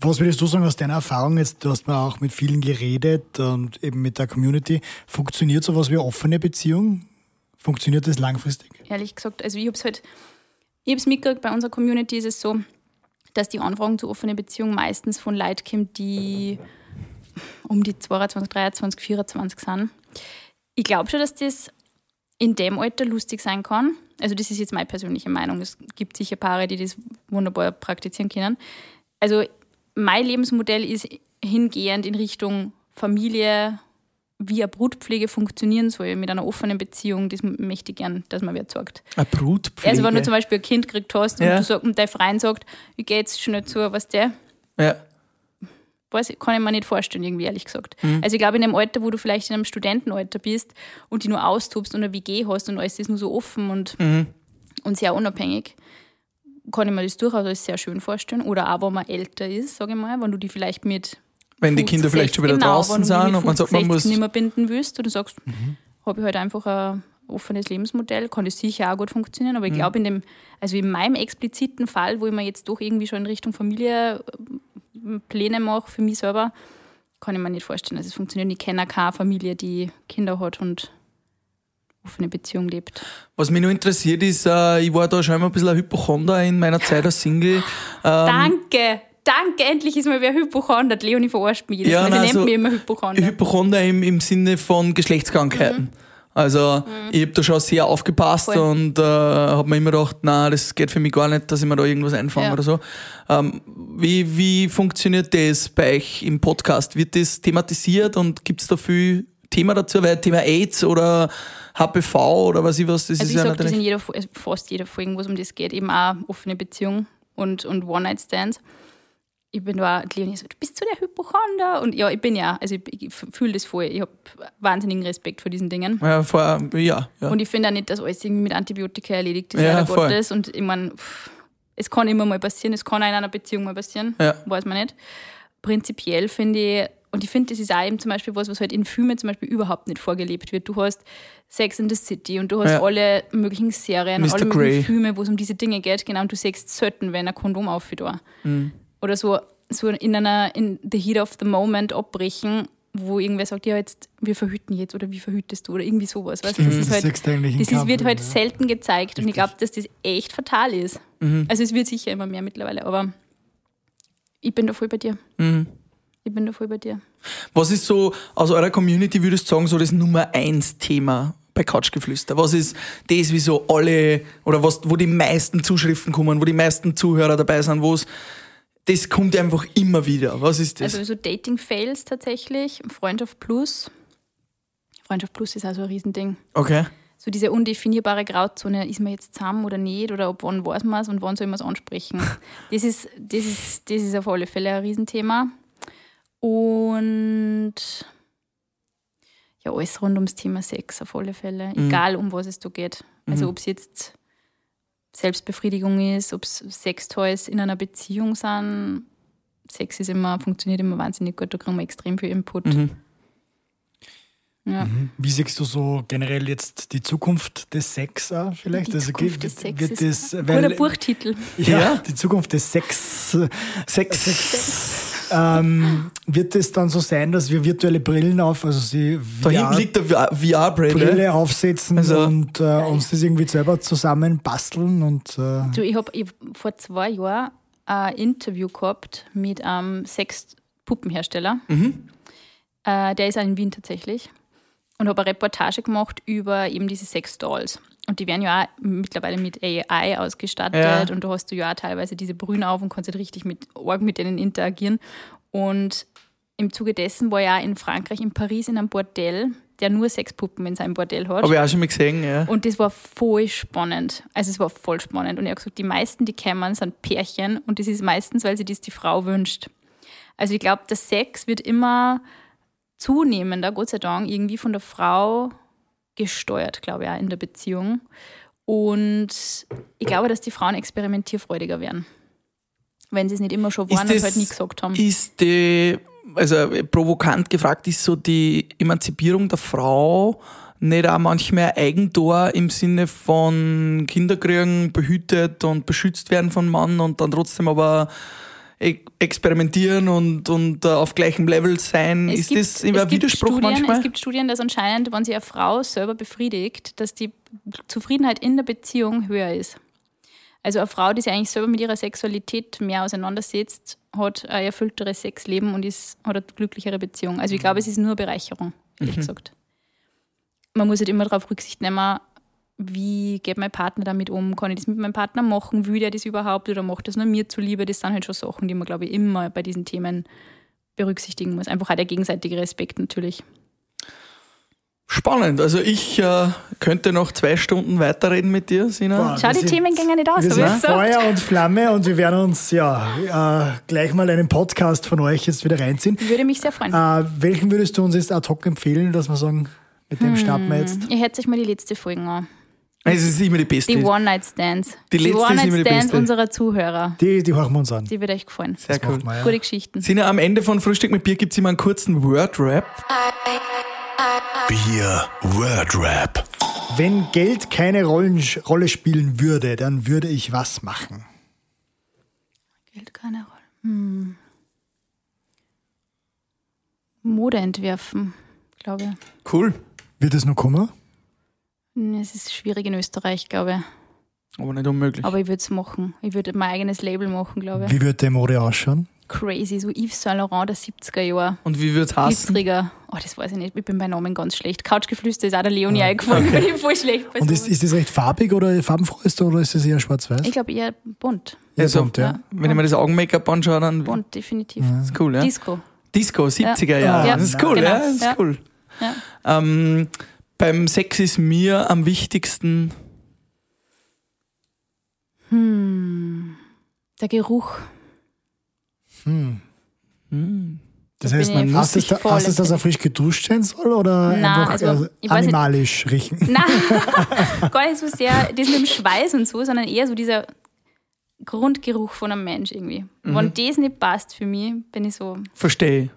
Was würdest du sagen aus deiner Erfahrung jetzt? Du hast mal auch mit vielen geredet und eben mit der Community. Funktioniert sowas wie offene Beziehung? Funktioniert das langfristig? ehrlich gesagt. Also ich habe es halt, ich habe es mitgekriegt, bei unserer Community ist es so, dass die Anfragen zu offenen Beziehungen meistens von Leuten kommen, die um die 22, 23, 24 sind. Ich glaube schon, dass das in dem Alter lustig sein kann. Also das ist jetzt meine persönliche Meinung. Es gibt sicher Paare, die das wunderbar praktizieren können. Also mein Lebensmodell ist hingehend in Richtung Familie, wie eine Brutpflege funktionieren soll mit einer offenen Beziehung. Das möchte ich gern, dass man wer sagt. eine Brutpflege. Also wenn du zum Beispiel ein Kind gekriegt hast und, Ja. du sag, und dein Freund sagt, wie geht's schnell zu, was der, ja. weiß, ich- kann ich mir nicht vorstellen, irgendwie ehrlich gesagt. Mhm. Also ich glaube, in dem Alter, wo du vielleicht in einem Studentenalter bist und die nur austobst und eine WG hast und alles ist nur so offen und, Mhm. und sehr unabhängig, kann ich mir das durchaus als sehr schön vorstellen. Oder auch, wenn man älter ist, sage ich mal, wenn du die vielleicht mit Wenn die 50, Kinder vielleicht schon wieder 60, genau, draußen wenn du sind und man sagt, man 50, muss. 60 nicht mehr binden willst und du sagst, habe ich halt einfach ein offenes Lebensmodell, kann das sicher auch gut funktionieren, aber ich glaube in dem, also in meinem expliziten Fall, wo ich mir jetzt doch irgendwie schon in Richtung Familie äh, Pläne mache für mich selber, kann ich mir nicht vorstellen, dass es funktioniert. Ich kenne keine Familie, die Kinder hat und offene Beziehung lebt. Was mich nur interessiert ist, äh, ich war da schon immer ein bisschen ein Hypochonder in meiner Zeit als Single. Ähm, Danke! Danke, endlich ist mal wer Hypochonder. Leonie verarscht mich Ja, Mal. Sie nein, nennt so- mich immer Hypochonder. Hypochonder im, im Sinne von Geschlechtskrankheiten. Also ich habe da schon sehr aufgepasst Mhm. Voll. und äh, habe mir immer gedacht, na, das geht für mich gar nicht, dass ich mir da irgendwas einfange Ja. oder so. Ähm, wie, wie funktioniert das bei euch im Podcast? Wird das thematisiert und gibt es da viel Thema dazu? Weil Thema AIDS oder HPV oder was ich was, das Also ist ich ja sage das in natürlich... jeder, also fast jeder Folge, wo es um das geht, eben auch offene Beziehung und, und One-Night-Stands. Ich bin da die Leonie so, du bist so der Hypochonder. Und ja, ich bin ja, also ich, ich fühle das voll. Ich habe wahnsinnigen Respekt vor diesen Dingen. Ja, vor, ja, ja. Und ich finde auch nicht, dass alles irgendwie mit Antibiotika erledigt ist, Ja, leider voll. Gottes. Und ich meine, es kann immer mal passieren, es kann auch in einer Beziehung mal passieren, Ja. weiß man nicht. Prinzipiell finde ich, und ich finde, das ist auch eben zum Beispiel was, was halt in Filmen zum Beispiel überhaupt nicht vorgelebt wird. Du hast Sex in the City und du hast Ja. alle möglichen Serien, Mr. alle Grey. möglichen Filme, wo es um diese Dinge geht, genau, und du siehst selten, wenn ein Kondom auf da. Mhm. Oder so. so in einer, in the heat of the moment abbrechen, wo irgendwer sagt, ja, jetzt, wir verhüten jetzt oder wie verhütest du oder irgendwie sowas. Weißt? Das, ist halt, in das ist, wird halt ja. selten gezeigt und ich glaube, dass das echt fatal ist. Also es wird sicher immer mehr mittlerweile, aber ich bin da voll bei dir. Ich bin da voll bei dir. Was ist so aus eurer Community, würdest du sagen, so das Nummer eins Thema bei Couchgeflüster? Was ist das, wie so alle, oder was, wo die meisten Zuschriften kommen, wo die meisten Zuhörer dabei sind, wo es, das kommt einfach immer wieder. Was ist das? Also so Dating-Fails tatsächlich, Freundschaft Plus. Freundschaft Plus ist also ein Riesending. okay. So diese undefinierbare Grauzone, ist man jetzt zusammen oder nicht, oder ab wann weiß man es und wann soll man es ansprechen. Das ist, das, ist, das ist auf alle Fälle ein Riesenthema. Und ja, alles rund ums Thema Sex auf alle Fälle, egal um was es da geht. Also ob es jetzt Selbstbefriedigung ist, ob es Sextoys in einer Beziehung sind. Sex ist immer, funktioniert immer wahnsinnig gut, da kriegen wir extrem viel Input. Ja. Wie siehst du so generell jetzt die Zukunft des Sex auch vielleicht? Die also Zukunft geht- des Sex wird ist das, ein weil, Buchtitel. ja, Ja. die Zukunft des Sex. Sex. Ähm, wird es dann so sein, dass wir virtuelle Brillen auf, also sie Da hinten liegt der VR-Brille. Brille aufsetzen Also- und äh, uns das irgendwie selber zusammen basteln und äh, Du, ich habe vor zwei Jahren ein Interview gehabt mit einem Sex-Puppenhersteller. Äh, der ist auch in Wien tatsächlich. Und habe eine Reportage gemacht über eben diese Sex-Dolls. Und die werden ja auch mittlerweile mit AI ausgestattet. Ja. Und da hast du ja auch teilweise diese Brühen auf und kannst halt richtig mit Org mit denen interagieren. Und im Zuge dessen war auch in Frankreich, in Paris, in einem Bordell, der nur Sexpuppen in seinem Bordell hat. Habe ich auch schon mal gesehen, ja. Und das war voll spannend. Also es war voll spannend. Und er hat gesagt, die meisten, die kommen, sind Pärchen und das ist meistens, weil sie das die Frau wünscht. Also ich glaube, der Sex wird immer zunehmender, Gott sei Dank, irgendwie von der Frau gesteuert, glaube ich, auch in der Beziehung. Und ich glaube, dass die Frauen experimentierfreudiger werden. Wenn sie es nicht immer schon waren und halt nie gesagt haben. Ist die, also provokant gefragt, ist so die Emanzipierung der Frau nicht auch manchmal ein Eigentor im Sinne von Kinderkriegen behütet und beschützt werden von Mann und dann trotzdem aber experimentieren und, und äh, auf gleichem Level sein? Es ist gibt- das ein Widerspruch Studien, manchmal? Es gibt Studien, dass anscheinend, wenn sich eine Frau selber befriedigt, dass die Zufriedenheit in der Beziehung höher ist. Also eine Frau, die sich eigentlich selber mit ihrer Sexualität mehr auseinandersetzt, hat ein erfüllteres Sexleben und ist, hat eine glücklichere Beziehung. Also ich glaube, es ist nur Bereicherung, ehrlich gesagt. Man muss halt immer darauf Rücksicht nehmen, wie geht mein Partner damit um? Kann ich das mit meinem Partner machen? Will der das überhaupt oder macht das nur mir zuliebe? Das sind halt schon Sachen, die man, glaube ich, immer bei diesen Themen berücksichtigen muss. Einfach auch der gegenseitige Respekt natürlich. Spannend. Also ich äh, könnte noch zwei Stunden weiterreden mit dir, Sina. Boah, Schau, die sind- Themen gehen nicht aus, wir sind. Feuer und Flamme und wir werden uns ja äh, gleich mal einen Podcast von euch jetzt wieder reinziehen. Würde mich sehr freuen. Äh, welchen würdest du uns jetzt ad hoc empfehlen, dass wir sagen, mit dem starten wir jetzt? Ihr hört euch mal die letzte Folge an. Es ist immer die beste. Die One-Night-Stands. Die die One-Night-Stands unserer Zuhörer. Die, die hören wir uns an. Die wird euch gefallen. Sehr cool. Macht man, ja. Gute Geschichten. Sina, am Ende von Frühstück mit Bier gibt es immer einen kurzen Word-Rap. Bier Word Rap. Wenn Geld keine Rollen, Rolle spielen würde, dann würde ich was machen? Spielt keine Rolle. Hm. Mode entwerfen, glaube ich. Cool. Wird es noch kommen? Hm, Es ist schwierig in Österreich, glaube ich. Aber nicht unmöglich. Aber ich würde es machen. Ich würde mein eigenes Label machen, glaube ich. Wie wird die Mode ausschauen? Crazy, so Yves Saint Laurent der 70er Jahre. Und wie wird's heißen? Glitzeriger. Oh, das weiß ich nicht. Ich bin bei Namen ganz schlecht. Couchgeflüster ist auch der Leonie eingefallen. Bin ich voll schlecht bei Und ist, ist das recht farbig oder farbenfroh ist oder ist das eher schwarz-weiß? Ich glaube eher bunt. Also, bunt, ja. Wenn ich mir das Augen-Make-up anschaue, dann Bunt, definitiv. das ist cool, ja? Disco. Disco, 70er Jahre. Ja. Das ist cool, Genau. ja? Das ist Ja. cool. Ja. Ähm, beim Sex ist mir am wichtigsten Der Geruch. Das Da heißt, man hast es, da, hast es, dass er frisch geduscht sein soll oder Na, einfach also, äh, ich weiß nicht- animalisch riechen? Nein, gar nicht so sehr das mit dem Schweiß und so, sondern eher so dieser Grundgeruch von einem Mensch irgendwie. Mhm. Wenn das nicht passt für mich, bin ich so. verstehe.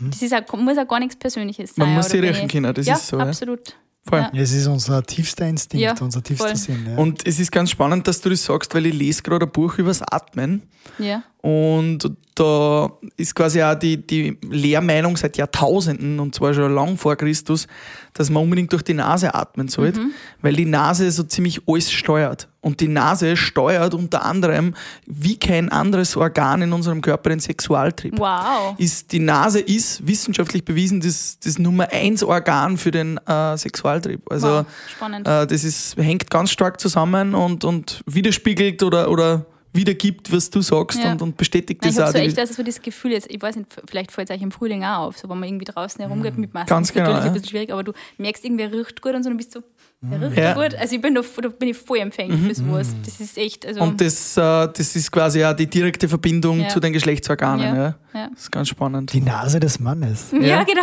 Das ist auch, muss auch gar nichts Persönliches sein. Man muss sie riechen können, das ja, ist so, ja. Absolut. Voll. Ja. Es ist unser tiefster Instinkt, Ja, unser tiefster voll. Sinn. Ja. Und es ist ganz spannend, dass du das sagst, weil ich lese gerade ein Buch übers Atmen. Ja. Und da ist quasi auch die, die Lehrmeinung seit Jahrtausenden, und zwar schon lang vor Christus, dass man unbedingt durch die Nase atmen sollte, weil die Nase so ziemlich alles steuert. Und die Nase steuert unter anderem, wie kein anderes Organ in unserem Körper, den Sexualtrieb. Wow. Ist, die Nase ist wissenschaftlich bewiesen das, das Nummer eins Organ für den äh, Sexualtrieb. Also Wow, spannend. äh, das ist, hängt ganz stark zusammen und, und widerspiegelt oder, oder wiedergibt, was du sagst Ja. und, und bestätigt Nein, ich das habe auch. so echt also so das Gefühl, jetzt, ich weiß nicht, vielleicht fällt es euch im Frühling auch auf, so wenn man irgendwie draußen herumgeht mit Masken. Ganz ist genau, natürlich ja. ein bisschen schwierig, aber du merkst, irgendwer riecht gut und so, dann bist du, der riecht Ja. gut. Also ich bin da, da bin ich voll empfänglich für sowas. Das ist echt, also. und das, äh, das ist quasi auch die direkte Verbindung Ja. zu den Geschlechtsorganen. Ja. ja, ja. Das ist ganz spannend. Die Nase des Mannes. Ja, Ja. genau.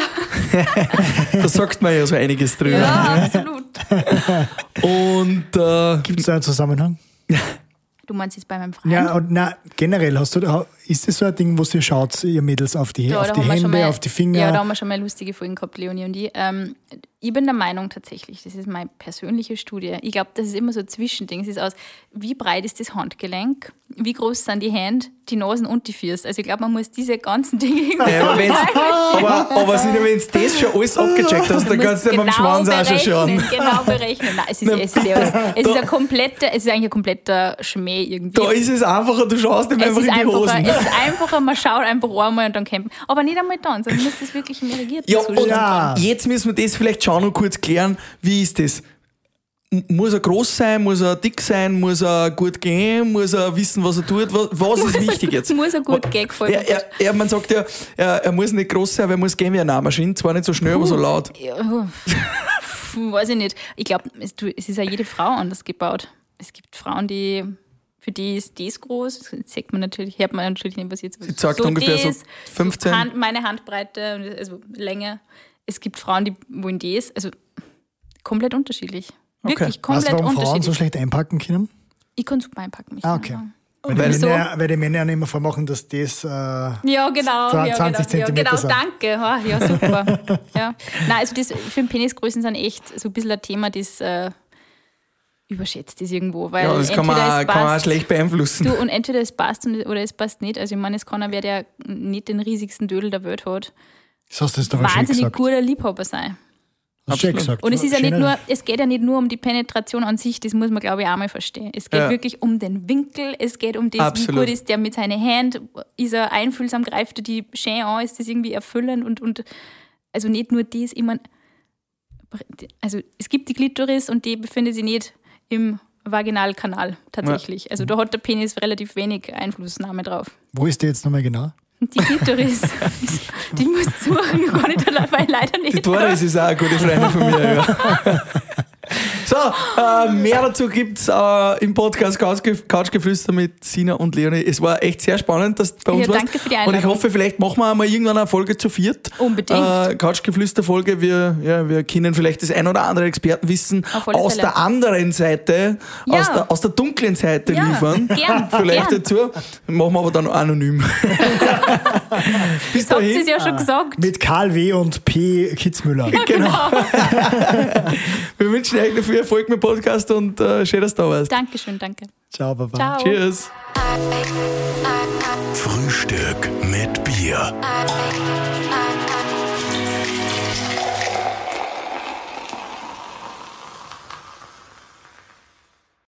Da sagt man ja so einiges drüber. Ja, absolut. Und äh, Gibt es da einen Zusammenhang? Du meinst jetzt bei meinem Freund? Ja, und na, generell, hast du da, ist das so ein Ding, wo ihr schaut, ihr Mädels, auf die, Ja, auf die Hände, mal, auf die Finger? Ja, da haben wir schon mal lustige Folgen gehabt, Leonie und ich. Ähm, ich bin der Meinung tatsächlich, das ist meine persönliche Studie. Ich glaube, das ist immer so ein Zwischending. Es ist aus, wie breit ist das Handgelenk, wie groß sind die Hände, die Nasen und die Füße. Also ich glaube, man muss diese ganzen Dinge irgendwie ja, aber, aber, aber wenn du das schon alles abgecheckt hast, dann kannst du ja beim Schwanz auch schon schauen. berechnen, Genau berechnen. Nein, es ist, es ist, es ist ein kompletter, es ist eigentlich ein kompletter Schmäh irgendwie. Da ist es einfacher, du schaust ihm einfach in die Hosen. Es ist einfacher, man schaut einfach einmal und dann campen. Aber nicht einmal dann, sondern muss das wirklich im irrigierten Ja, Zustand und Ja. jetzt müssen wir das vielleicht schon noch kurz klären. Wie ist das? Muss er groß sein? Muss er dick sein? Muss er gut gehen? Muss er wissen, was er tut? Was, was ist wichtig jetzt? Muss er gut gehen, gefällt Er, er, er, man sagt ja, er, er muss nicht groß sein, aber er muss gehen wie eine Nahmaschine. Zwar nicht so schnell, aber so laut. Ja, weiß ich nicht. Ich glaube, es, es ist ja jede Frau anders gebaut. Es gibt Frauen, die für die ist das groß. Das sieht man natürlich, hört man natürlich nicht, was jetzt Sie sagt ungefähr so 15. Hand, meine Handbreite, und also Länge. Es gibt Frauen, die wollen das. Also komplett unterschiedlich. Wirklich weißt du, komplett warum Frauen so unterschiedlich. schlecht einpacken können? ich kann super einpacken. Mich Ah, okay. Weil, Weil die so- Männer, weil die Männer immer vormachen, dass das. Äh, Ja, genau. 20 ja, genau, ja, genau sind. danke. Ha, Ja, super. ja. Nein, also das, für den Penisgrößen sind echt so ein bisschen ein Thema, das äh, überschätzt ist irgendwo. Weil Ja, das kann man, entweder auch, es kann man auch passt, schlecht beeinflussen. Du, und entweder es passt und- oder es passt nicht. Also ich meine, es kann auch wer, der nicht den riesigsten Dödel der Welt hat, das hast du jetzt wahnsinnig guter Liebhaber sein. Hast du gesagt. Und es ist ja nicht nur, es geht ja nicht nur um die Penetration an sich, das muss man glaube ich auch mal verstehen. Es geht Ja. wirklich um den Winkel, es geht um das, Absolut. wie gut ist der mit seinen Händen, ist er einfühlsam, greift er die schön an, ist das irgendwie erfüllend und, und also nicht nur das, ich mein, also es gibt die Klitoris und die befindet sich nicht im Vaginalkanal tatsächlich. Also da hat der Penis relativ wenig Einflussnahme drauf. Wo ist der jetzt nochmal genau? Die Klitoris, die musst du suchen, gar nicht dabei, leider nicht. Die Doris ist auch eine gute Freundin von mir. Ja. So, äh, mehr dazu gibt es äh, im Podcast Couchgef- Couchgeflüster mit Sina und Leonie. Es war echt sehr spannend, dass du bei uns Ja, warst. danke für die Und ich Einladung. hoffe, vielleicht machen wir einmal irgendwann eine Folge zu viert. Unbedingt. Äh, Couchgeflüster-Folge. Wir, ja, wir können vielleicht das ein oder andere Expertenwissen aus Fälle. der anderen Seite, Ja. aus, der, aus der dunklen Seite Ja, liefern. gern, Vielleicht gern. dazu. Machen wir aber dann anonym. Bis Habt ihr dahin. es ja schon gesagt. Mit Karl W. und P. Kitzmüller. Genau. Wir wünschen euch viel Erfolg mit dem Podcast und äh, schön, dass du da warst. Dankeschön, danke. Ciao, Baba. Ciao. Cheers. Frühstück mit Bier.